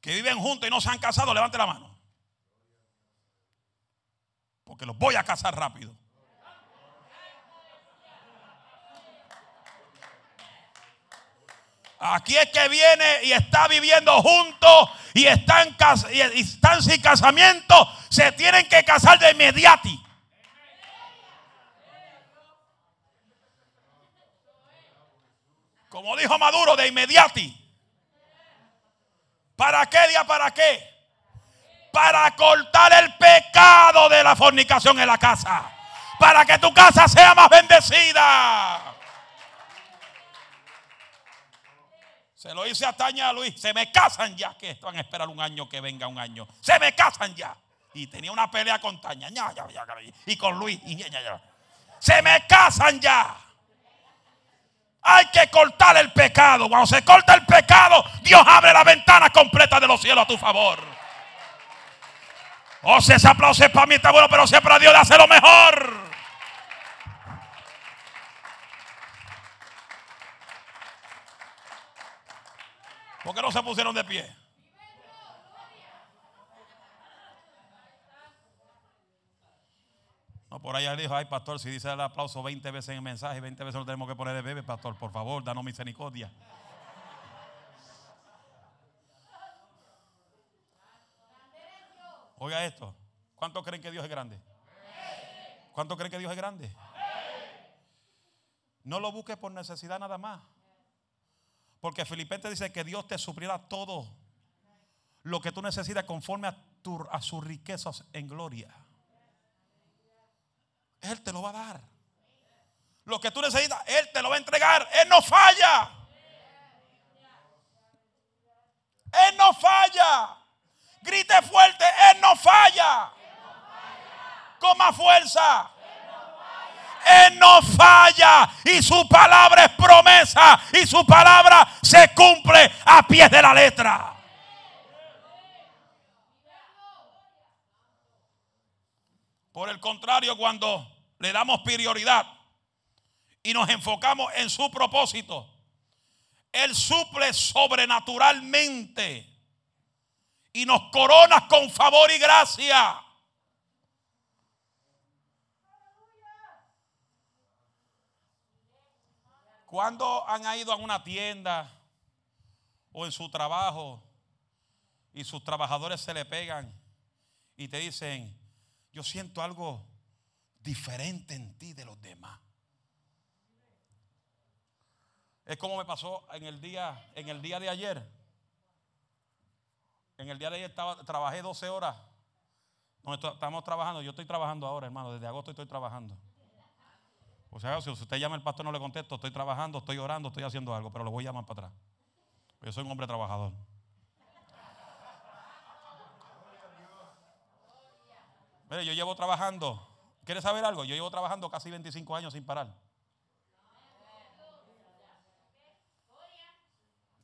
que viven juntos y no se han casado, levante la mano. Porque los voy a casar rápido. Aquí es que viene y está viviendo juntos y están, y están sin casamiento, se tienen que casar de inmediato. Como dijo Maduro, de inmediato. ¿Para qué día? ¿Para qué? Para cortar el pecado de la fornicación en la casa. Para que tu casa sea más bendecida. Se lo hice a Taña Luis. Se me casan ya. Que van a esperar un año que venga un año. Se me casan ya. Y tenía una pelea con Taña. y con Luis. Se me casan ya. Hay que cortar el pecado. Cuando se corta el pecado, Dios abre la ventana completa de los cielos a tu favor. O oh, sea, ese aplauso es para mí, está bueno, pero siempre a Dios le hace lo mejor. ¿Por qué no se pusieron de pie? por allá dijo, ay pastor, si dice el aplauso 20 veces en el mensaje, 20 veces lo tenemos que poner de bebé, pastor, por favor, danos misericordia. Oiga esto, ¿cuántos creen que Dios es grande? ¿Cuántos creen que Dios es grande? No lo busques por necesidad nada más. Porque Filipenses dice que Dios te suplirá todo lo que tú necesitas conforme a, a sus riquezas en gloria. Él te lo va a dar. Lo que tú necesitas, Él te lo va a entregar. Él no falla. Él no falla. Grite fuerte, Él no falla. Con más fuerza. Él no falla y su palabra es promesa y su palabra se cumple a pies de la letra. Por el contrario, cuando le damos prioridad y nos enfocamos en su propósito, Él suple sobrenaturalmente y nos corona con favor y gracia. Cuando han ido a una tienda o en su trabajo y sus trabajadores se le pegan y te dicen, yo siento algo diferente en ti de los demás. Es como me pasó en el día, en el día de ayer. En el día de ayer estaba, trabajé 12 horas. estamos trabajando, yo estoy trabajando ahora, hermano. Desde agosto estoy trabajando. O sea, si usted llama al pastor, no le contesto. Estoy trabajando, estoy orando, estoy haciendo algo, pero lo voy a llamar para atrás. Yo soy un hombre trabajador. Mire, yo llevo trabajando. ¿Quieres saber algo? Yo llevo trabajando casi 25 años sin parar.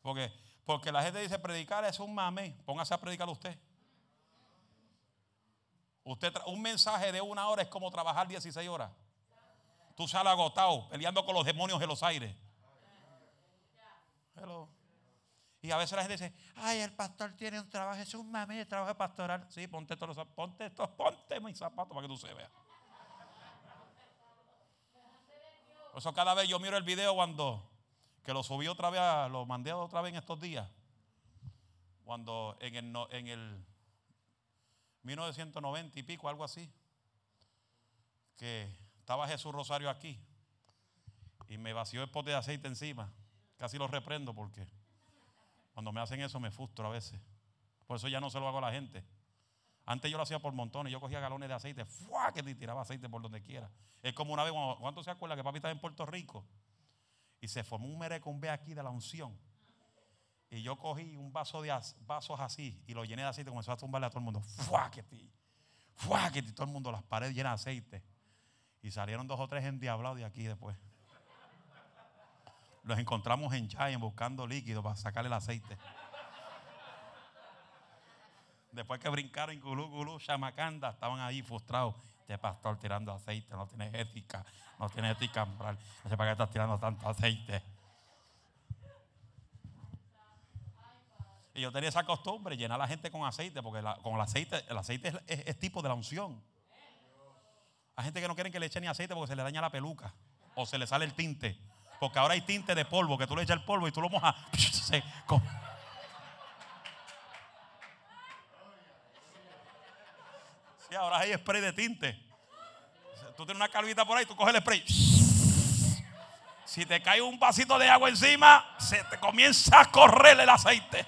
Porque, porque la gente dice predicar es un mame. Póngase a predicar usted. Usted un mensaje de una hora es como trabajar 16 horas. Tú sales agotado, peleando con los demonios de los aires. Y a veces la gente dice, ay, el pastor tiene un trabajo, es un mami de trabajo pastoral. Sí, ponte todos los ponte estos, ponte mis zapatos para que tú se veas. Por eso cada vez yo miro el video cuando, que lo subí otra vez, lo mandé otra vez en estos días. Cuando en el, en el 1990 y pico, algo así, que estaba Jesús Rosario aquí y me vació el pote de aceite encima. Casi lo reprendo porque cuando me hacen eso me frustro a veces. Por eso ya no se lo hago a la gente. Antes yo lo hacía por montones. Yo cogía galones de aceite. ¡Fua! Que te tiraba aceite por donde quiera. Es como una vez, ¿cuánto se acuerda que papi estaba en Puerto Rico? Y se formó un merecumbe aquí de la unción. Y yo cogí un vaso de vasos así y lo llené de aceite. Comenzó a tumbarle a todo el mundo. ¡Fua! Que ti. ¡Fua! Que ti. Todo el mundo, las paredes llenas de aceite. Y salieron dos o tres endiablados de aquí después. Los encontramos en Giant buscando líquido para sacarle el aceite. Después que brincaron gulú, gulú, chamacanda, estaban ahí frustrados. Este pastor tirando aceite, no tiene ética, no tiene ética moral. No sé para qué estás tirando tanto aceite. Y yo tenía esa costumbre, llenar a la gente con aceite, porque con el aceite, el aceite es, tipo de la unción. Gente que no quiere que le echen ni aceite porque se le daña la peluca o se le sale el tinte. Porque ahora hay tinte de polvo, que tú le echas el polvo y tú lo mojas. <laughs> Sí, ahora hay spray de tinte. Tú tienes una calvita por ahí, tú coges el spray. Si te cae un vasito de agua encima, se te comienza a correr el aceite.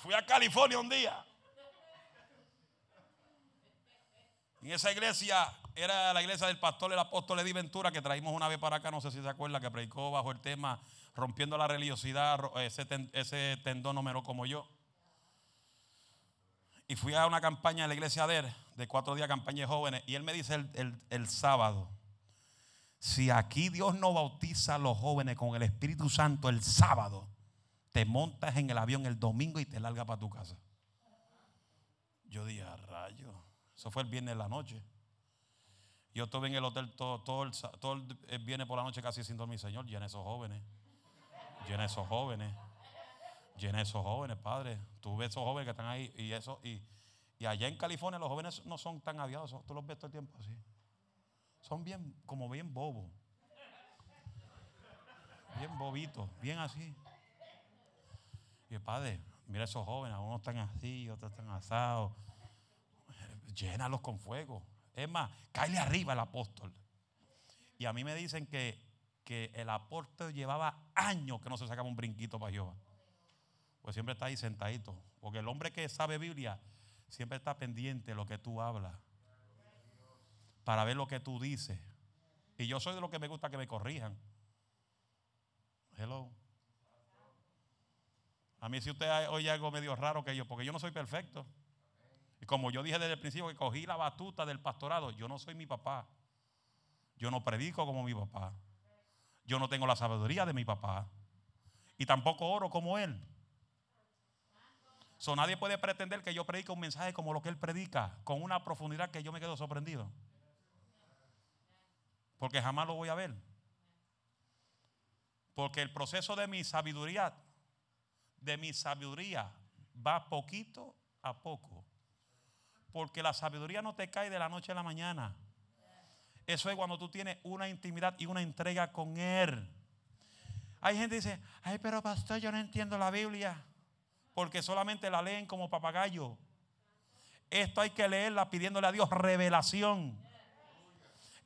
Fui a California un día. En esa iglesia era la iglesia del pastor, el apóstol Eddie Ventura, que traímos una vez para acá, no sé si se acuerda, que predicó bajo el tema rompiendo la religiosidad, ese, ese tendón número como yo. Y fui a una campaña en la iglesia de él, de cuatro días campaña de jóvenes, y él me dice el, el sábado, si aquí Dios no bautiza a los jóvenes con el Espíritu Santo el sábado, te montas en el avión el domingo y te largas para tu casa. Yo dije, a rayo. Eso fue el viernes de la noche. Yo estuve en el hotel todo, el, todo el viernes por la noche casi sin dormir. Señor, llena esos jóvenes. Llena esos jóvenes. Llena esos jóvenes, padre. Tú ves esos jóvenes que están ahí y. Y, y allá en California los jóvenes no son tan aviados. Tú los ves todo el tiempo así. Son bien, como bien bobos. Bien bobitos, bien así. Y padre, mira esos jóvenes, unos están así, otros están asados llénalos con fuego. Es más, cáele arriba el apóstol. Y a mí me dicen que, que el apóstol llevaba años que no se sacaba un brinquito para Jehová. Pues siempre está ahí sentadito. Porque el hombre que sabe Biblia siempre está pendiente de lo que tú hablas. Para ver lo que tú dices. Y yo soy de lo que me gusta que me corrijan. Hello. A mí si usted oye algo medio raro que yo, porque yo no soy perfecto. Y como yo dije desde el principio que cogí la batuta del pastorado, yo no soy mi papá. Yo no predico como mi papá. Yo no tengo la sabiduría de mi papá. Y tampoco oro como él. So, nadie puede pretender que yo predique un mensaje como lo que él predica, con una profundidad que yo me quedo sorprendido. Porque jamás lo voy a ver. Porque el proceso de mi sabiduría, de mi sabiduría, va poquito a poco. Porque la sabiduría no te cae de la noche a la mañana. Eso es cuando tú tienes una intimidad y una entrega con Él. Hay gente que dice, ay, pero pastor, yo no entiendo la Biblia. Porque solamente la leen como papagayo. Esto hay que leerla pidiéndole a Dios revelación.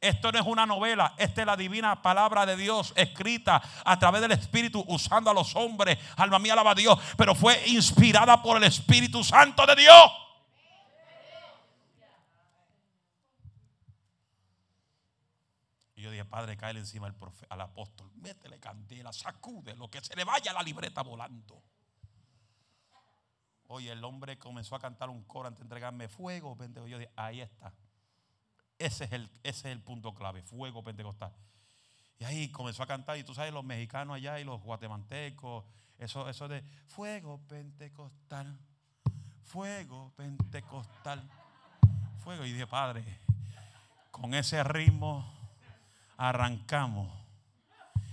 Esto no es una novela, esta es la divina palabra de Dios escrita a través del Espíritu usando a los hombres. Alma mía, alaba a Dios, pero fue inspirada por el Espíritu Santo de Dios. yo dije, Padre, cae encima al, al apóstol, métele candela, sacude lo que se le vaya la libreta volando. Oye, el hombre comenzó a cantar un coro antes de entregarme fuego. Yo dije, ahí está. Ese es, el, ese es el punto clave, fuego pentecostal. Y ahí comenzó a cantar, y tú sabes, los mexicanos allá y los guatemaltecos, eso, eso de fuego pentecostal, fuego pentecostal, fuego. Y dije, Padre, con ese ritmo arrancamos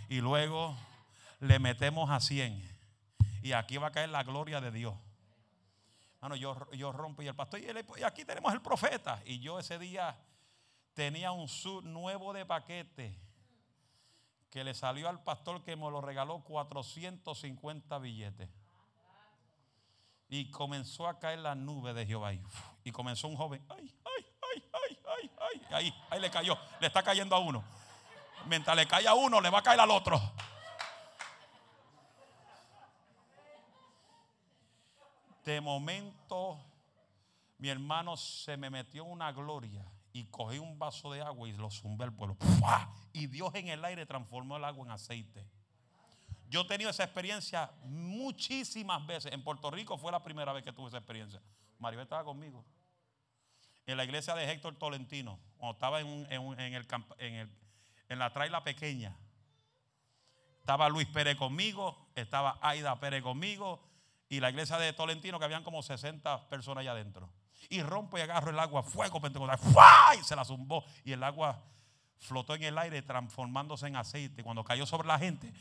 y luego le metemos a 100. Y aquí va a caer la gloria de Dios. Bueno, yo, yo rompo y el pastor, y, aquí tenemos el profeta. Y yo ese día tenía un sub nuevo de paquete que le salió al pastor que me lo regaló 450 billetes. Y comenzó a caer la nube de Jehová. Y comenzó un joven, ay, ay, ay, ay, ay, ay, ahí, ahí le cayó, le está cayendo a uno. Mientras le cae a uno, le va a caer al otro. De momento, mi hermano se me metió una gloria y cogí un vaso de agua y lo zumbé al pueblo. Y Dios en el aire transformó el agua en aceite. Yo he tenido esa experiencia muchísimas veces. En Puerto Rico fue la primera vez que tuve esa experiencia. Maribel estaba conmigo. En la iglesia de Héctor Tolentino, cuando estaba en, el, en la traila pequeña. Estaba Luis Pérez conmigo, estaba Aida Pérez conmigo, y la iglesia de Tolentino, que habían como 60 personas allá adentro. Y rompo y agarro el agua, fuego pentecostal, y se la zumbó. Y el agua flotó en el aire, transformándose en aceite. Cuando cayó sobre la gente,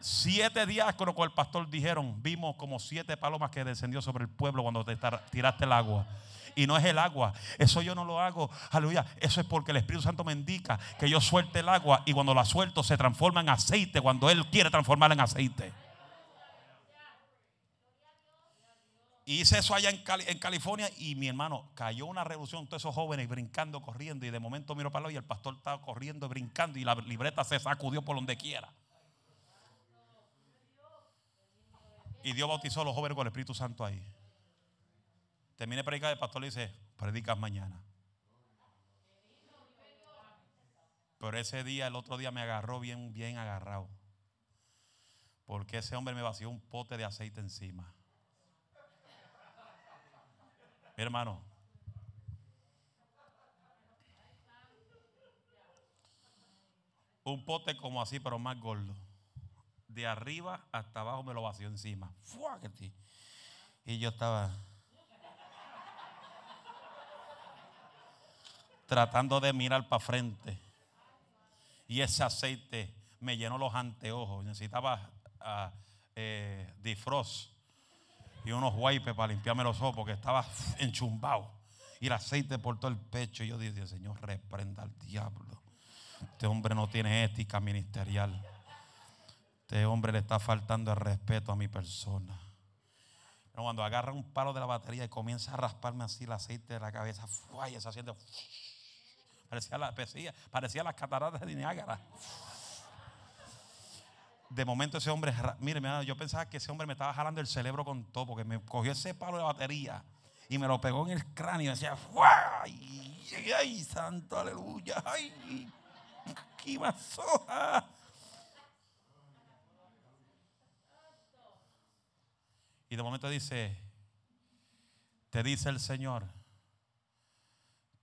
siete días con el pastor dijeron, vimos como siete palomas que descendió sobre el pueblo cuando te tiraste el agua. Y no es el agua. Eso yo no lo hago. Aleluya. Eso es porque el Espíritu Santo me indica que yo suelte el agua y cuando la suelto se transforma en aceite. Cuando Él quiere transformarla en aceite. Y hice eso allá en, California y mi hermano cayó una revolución, todos esos jóvenes brincando, corriendo y de momento miro para lado y el pastor estaba corriendo, brincando y la libreta se sacudió por donde quiera. Y Dios bautizó a los jóvenes con el Espíritu Santo ahí. Terminé predicar, el pastor le dice, predicas mañana. Pero ese día, el otro día me agarró bien, bien agarrado. Porque ese hombre me vació un pote de aceite encima. Hermano, un pote como así, pero más gordo. De arriba hasta abajo me lo vació encima. Y yo estaba tratando de mirar para frente. Y ese aceite me llenó los anteojos. Necesitaba uh, y unos wipes para limpiarme los ojos porque estaba enchumbado. Y el aceite por todo el pecho. Y yo dije, Señor, reprenda al diablo. Este hombre no tiene ética ministerial. Este hombre le está faltando el respeto a mi persona. Pero cuando agarra un palo de la batería y comienza a rasparme así el aceite de la cabeza, ¡fua! y se haciendo. Parecía, la, parecía, parecía las cataratas de Niágara de momento ese hombre, mire, yo pensaba que ese hombre me estaba jalando el cerebro con todo, porque me cogió ese palo de batería y me lo pegó en el cráneo y decía, ¡ay! ¡Ay, santo, aleluya! ¡Ay! ¡Qué masoja! Y de momento dice, te dice el Señor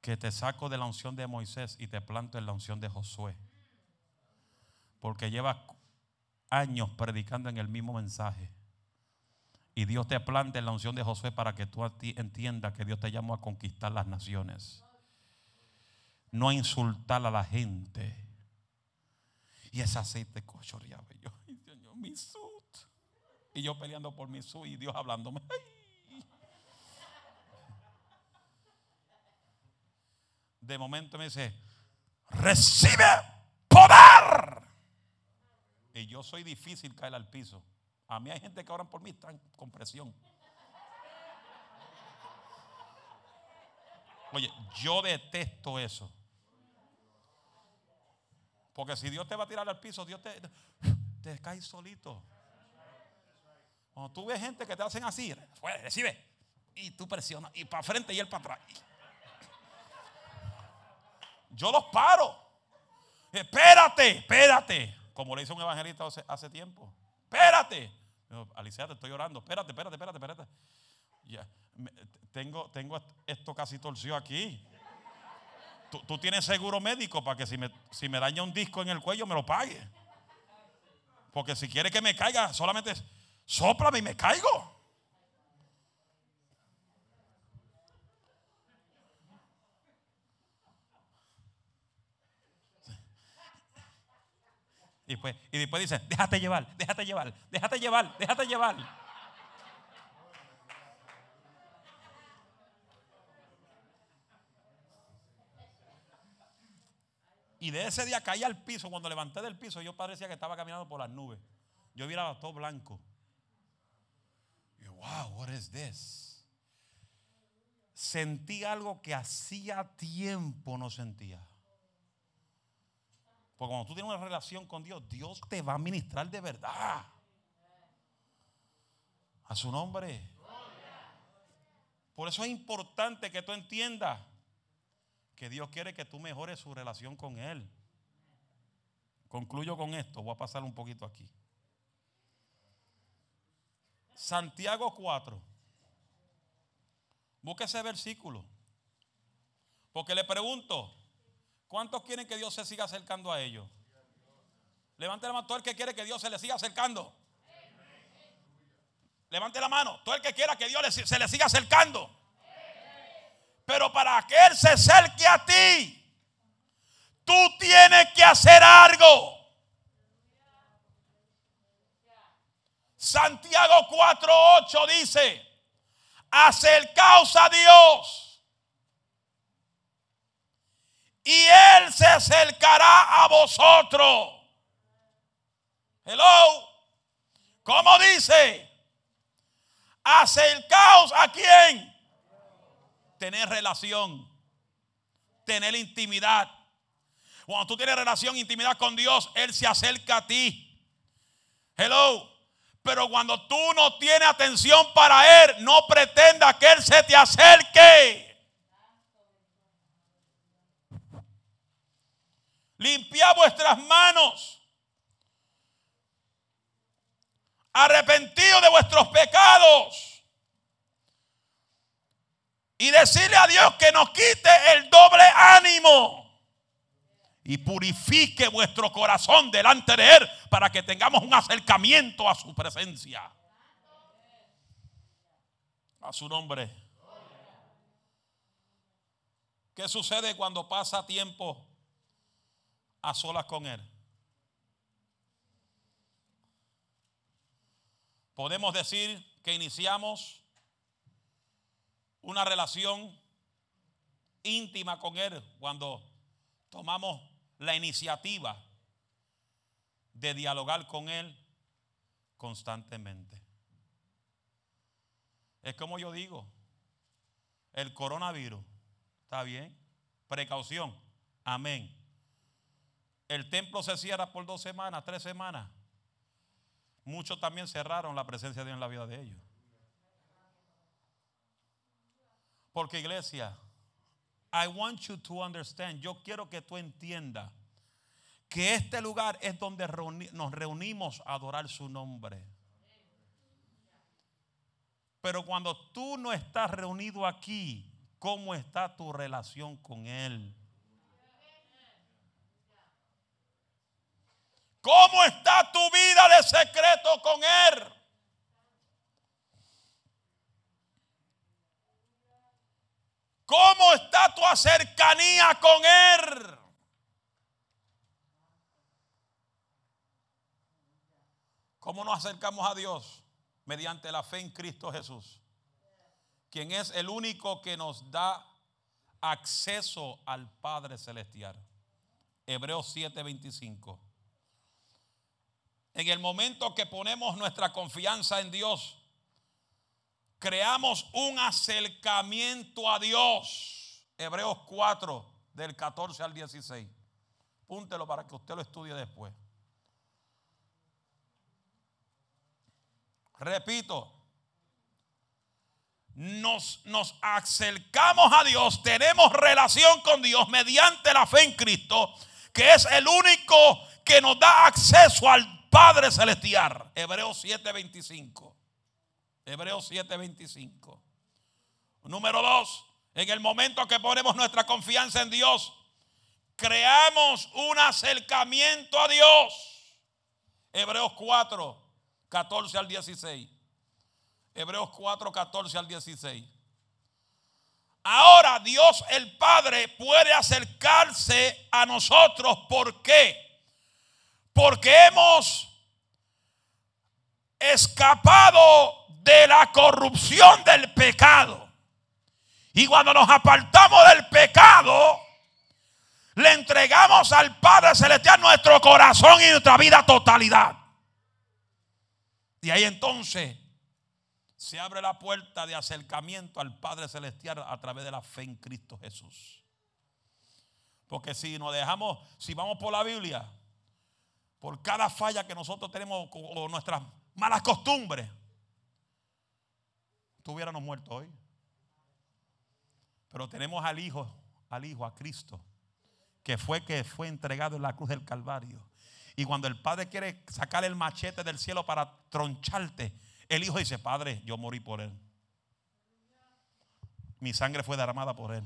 que te saco de la unción de Moisés y te planto en la unción de Josué. Porque llevas años predicando en el mismo mensaje. Y Dios te planta en la unción de Josué para que tú entiendas que Dios te llamó a conquistar las naciones. No a insultar a la gente. Y ese aceite cochoreaba. Yo, mi sud. Y yo peleando por mi sud y Dios hablándome. De momento me dice, recibe poder. Y yo soy difícil caer al piso. A mí hay gente que oran por mí, están con presión. Oye, yo detesto eso. Porque si Dios te va a tirar al piso, Dios te, te cae solito. Cuando tú ves gente que te hacen así, recibe. Y tú presionas. Y para frente y él para atrás. Yo los paro. Espérate, espérate como le hizo un evangelista hace, tiempo. Espérate. Alicia, te estoy orando. Espérate, espérate, espérate, espérate. Ya, tengo, tengo esto casi torcido aquí. Tú, tienes seguro médico para que si me, si me daña un disco en el cuello me lo pague. Porque si quiere que me caiga, solamente soplame y me caigo. Y después, y después dice, déjate llevar, déjate llevar, déjate llevar, déjate llevar. Y de ese día caí al piso. Cuando levanté del piso, yo parecía que estaba caminando por las nubes. Yo miraba todo blanco. Y wow, what is this? Sentí algo que hacía tiempo no sentía. Porque cuando tú tienes una relación con Dios, Dios te va a ministrar de verdad. A su nombre. Por eso es importante que tú entiendas que Dios quiere que tú mejores su relación con Él. Concluyo con esto, voy a pasar un poquito aquí. Santiago 4. Busque ese versículo. Porque le pregunto, ¿cuántos quieren que Dios se siga acercando a ellos? Levante la mano todo el que quiere que Dios se le siga acercando. Levante la mano todo el que quiera que Dios se le siga acercando. Pero para que Él se acerque a ti, tú tienes que hacer algo. Santiago 4:8 dice, acercaos a Dios y Él se acercará a vosotros. Hello. ¿Cómo dice? Acercaos a quién? Tener relación, tener intimidad. Cuando tú tienes relación, intimidad con Dios, Él se acerca a ti. Hello. Pero cuando tú no tienes atención para Él, no pretenda que Él se te acerque. Limpia vuestras manos. Arrepentido de vuestros pecados. Y decirle a Dios que nos quite el doble ánimo y purifique vuestro corazón delante de Él para que tengamos un acercamiento a su presencia. A su nombre. ¿Qué sucede cuando pasa tiempo a solas con Él? Podemos decir que iniciamos una relación íntima con Él cuando tomamos la iniciativa de dialogar con Él constantemente. Es como yo digo, el coronavirus, ¿está bien? Precaución, amén. El templo se cierra por dos semanas, tres semanas. Muchos también cerraron la presencia de Dios en la vida de ellos. Porque iglesia, I want you to understand, yo quiero que tú entiendas que este lugar es donde nos reunimos a adorar su nombre. Pero cuando tú no estás reunido aquí, ¿cómo está tu relación con Él? ¿Cómo está tu vida de secreto con Él? ¿Cómo está tu cercanía con Él? ¿Cómo nos acercamos a Dios? Mediante la fe en Cristo Jesús, quien es el único que nos da acceso al Padre Celestial. Hebreos 7:25. En el momento que ponemos nuestra confianza en Dios, creamos un acercamiento a Dios. Hebreos 4, del 14 al 16. Púntelo para que usted lo estudie después. Repito, nos, nos, acercamos a Dios, tenemos relación con Dios mediante la fe en Cristo, que es el único que nos da acceso al Padre Celestial. Hebreos 7:25. Hebreos 7:25. Número dos, en el momento que ponemos nuestra confianza en Dios, creamos un acercamiento a Dios. Hebreos 4, 14 al 16. Hebreos 4, 14 al 16. Ahora Dios el Padre puede acercarse a nosotros. ¿Por qué? Porque hemos escapado de la corrupción del pecado. Y cuando nos apartamos del pecado, le entregamos al Padre Celestial nuestro corazón y nuestra vida totalidad. Y ahí entonces se abre la puerta de acercamiento al Padre Celestial a través de la fe en Cristo Jesús. Porque si nos dejamos, si vamos por la Biblia, por cada falla que nosotros tenemos o nuestras malas costumbres, tuviéramos muerto hoy. Pero tenemos al Hijo, al Hijo, a Cristo, que fue que fue entregado en la cruz del Calvario. Y cuando el Padre quiere sacar el machete del cielo para troncharte, el Hijo dice, Padre, yo morí por él. Mi sangre fue derramada por él.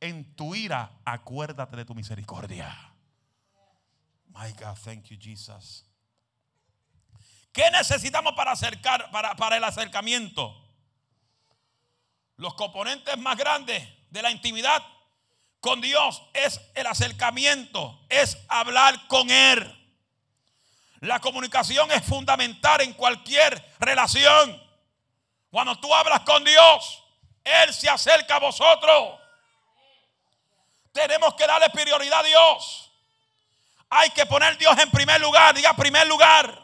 En tu ira, acuérdate de tu misericordia. My God, thank you, Jesus. ¿Qué necesitamos para acercar, para, para el acercamiento? Los componentes más grandes de la intimidad con Dios es el acercamiento, es hablar con Él. La comunicación es fundamental en cualquier relación. Cuando tú hablas con Dios, Él se acerca a vosotros. Tenemos que darle prioridad a Dios. Hay que poner Dios en primer lugar. Diga primer lugar.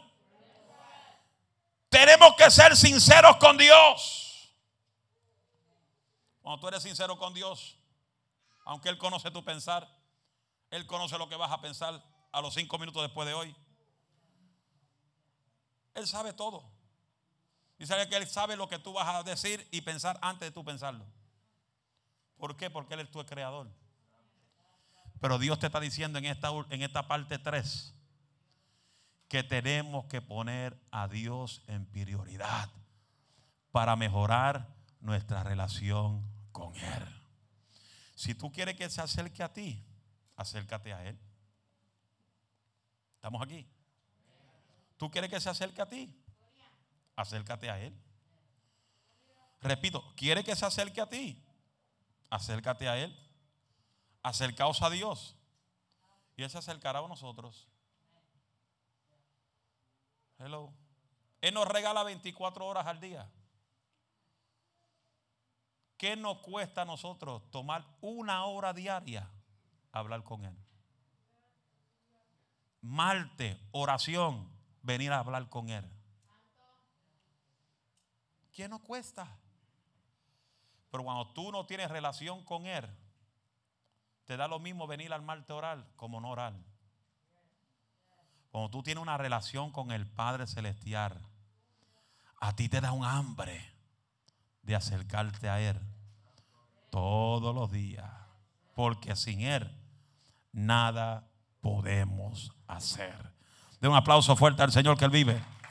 Tenemos que ser sinceros con Dios. Cuando tú eres sincero con Dios, aunque Él conoce tu pensar, Él conoce lo que vas a pensar a los cinco minutos después de hoy. Él sabe todo. Y sabe que Él sabe lo que tú vas a decir y pensar antes de tú pensarlo. ¿Por qué? Porque Él es tu creador. Pero Dios te está diciendo en esta, en esta parte 3 que tenemos que poner a Dios en prioridad para mejorar nuestra relación con Él. Si tú quieres que se acerque a ti, acércate a Él. ¿Estamos aquí? ¿Tú quieres que se acerque a ti? Acércate a Él. Repito, ¿quiere que se acerque a ti? Acércate a Él. Acercaos a Dios. Y Él se acercará a nosotros. Hello. Él nos regala 24 horas al día. ¿Qué nos cuesta a nosotros tomar una hora diaria a hablar con Él? Marte, oración, venir a hablar con Él. ¿Qué nos cuesta? Pero cuando tú no tienes relación con Él, te da lo mismo venir al Marte oral como no orar. Cuando tú tienes una relación con el Padre Celestial, a ti te da un hambre de acercarte a Él todos los días. Porque sin Él nada podemos hacer. De un aplauso fuerte al Señor que Él vive.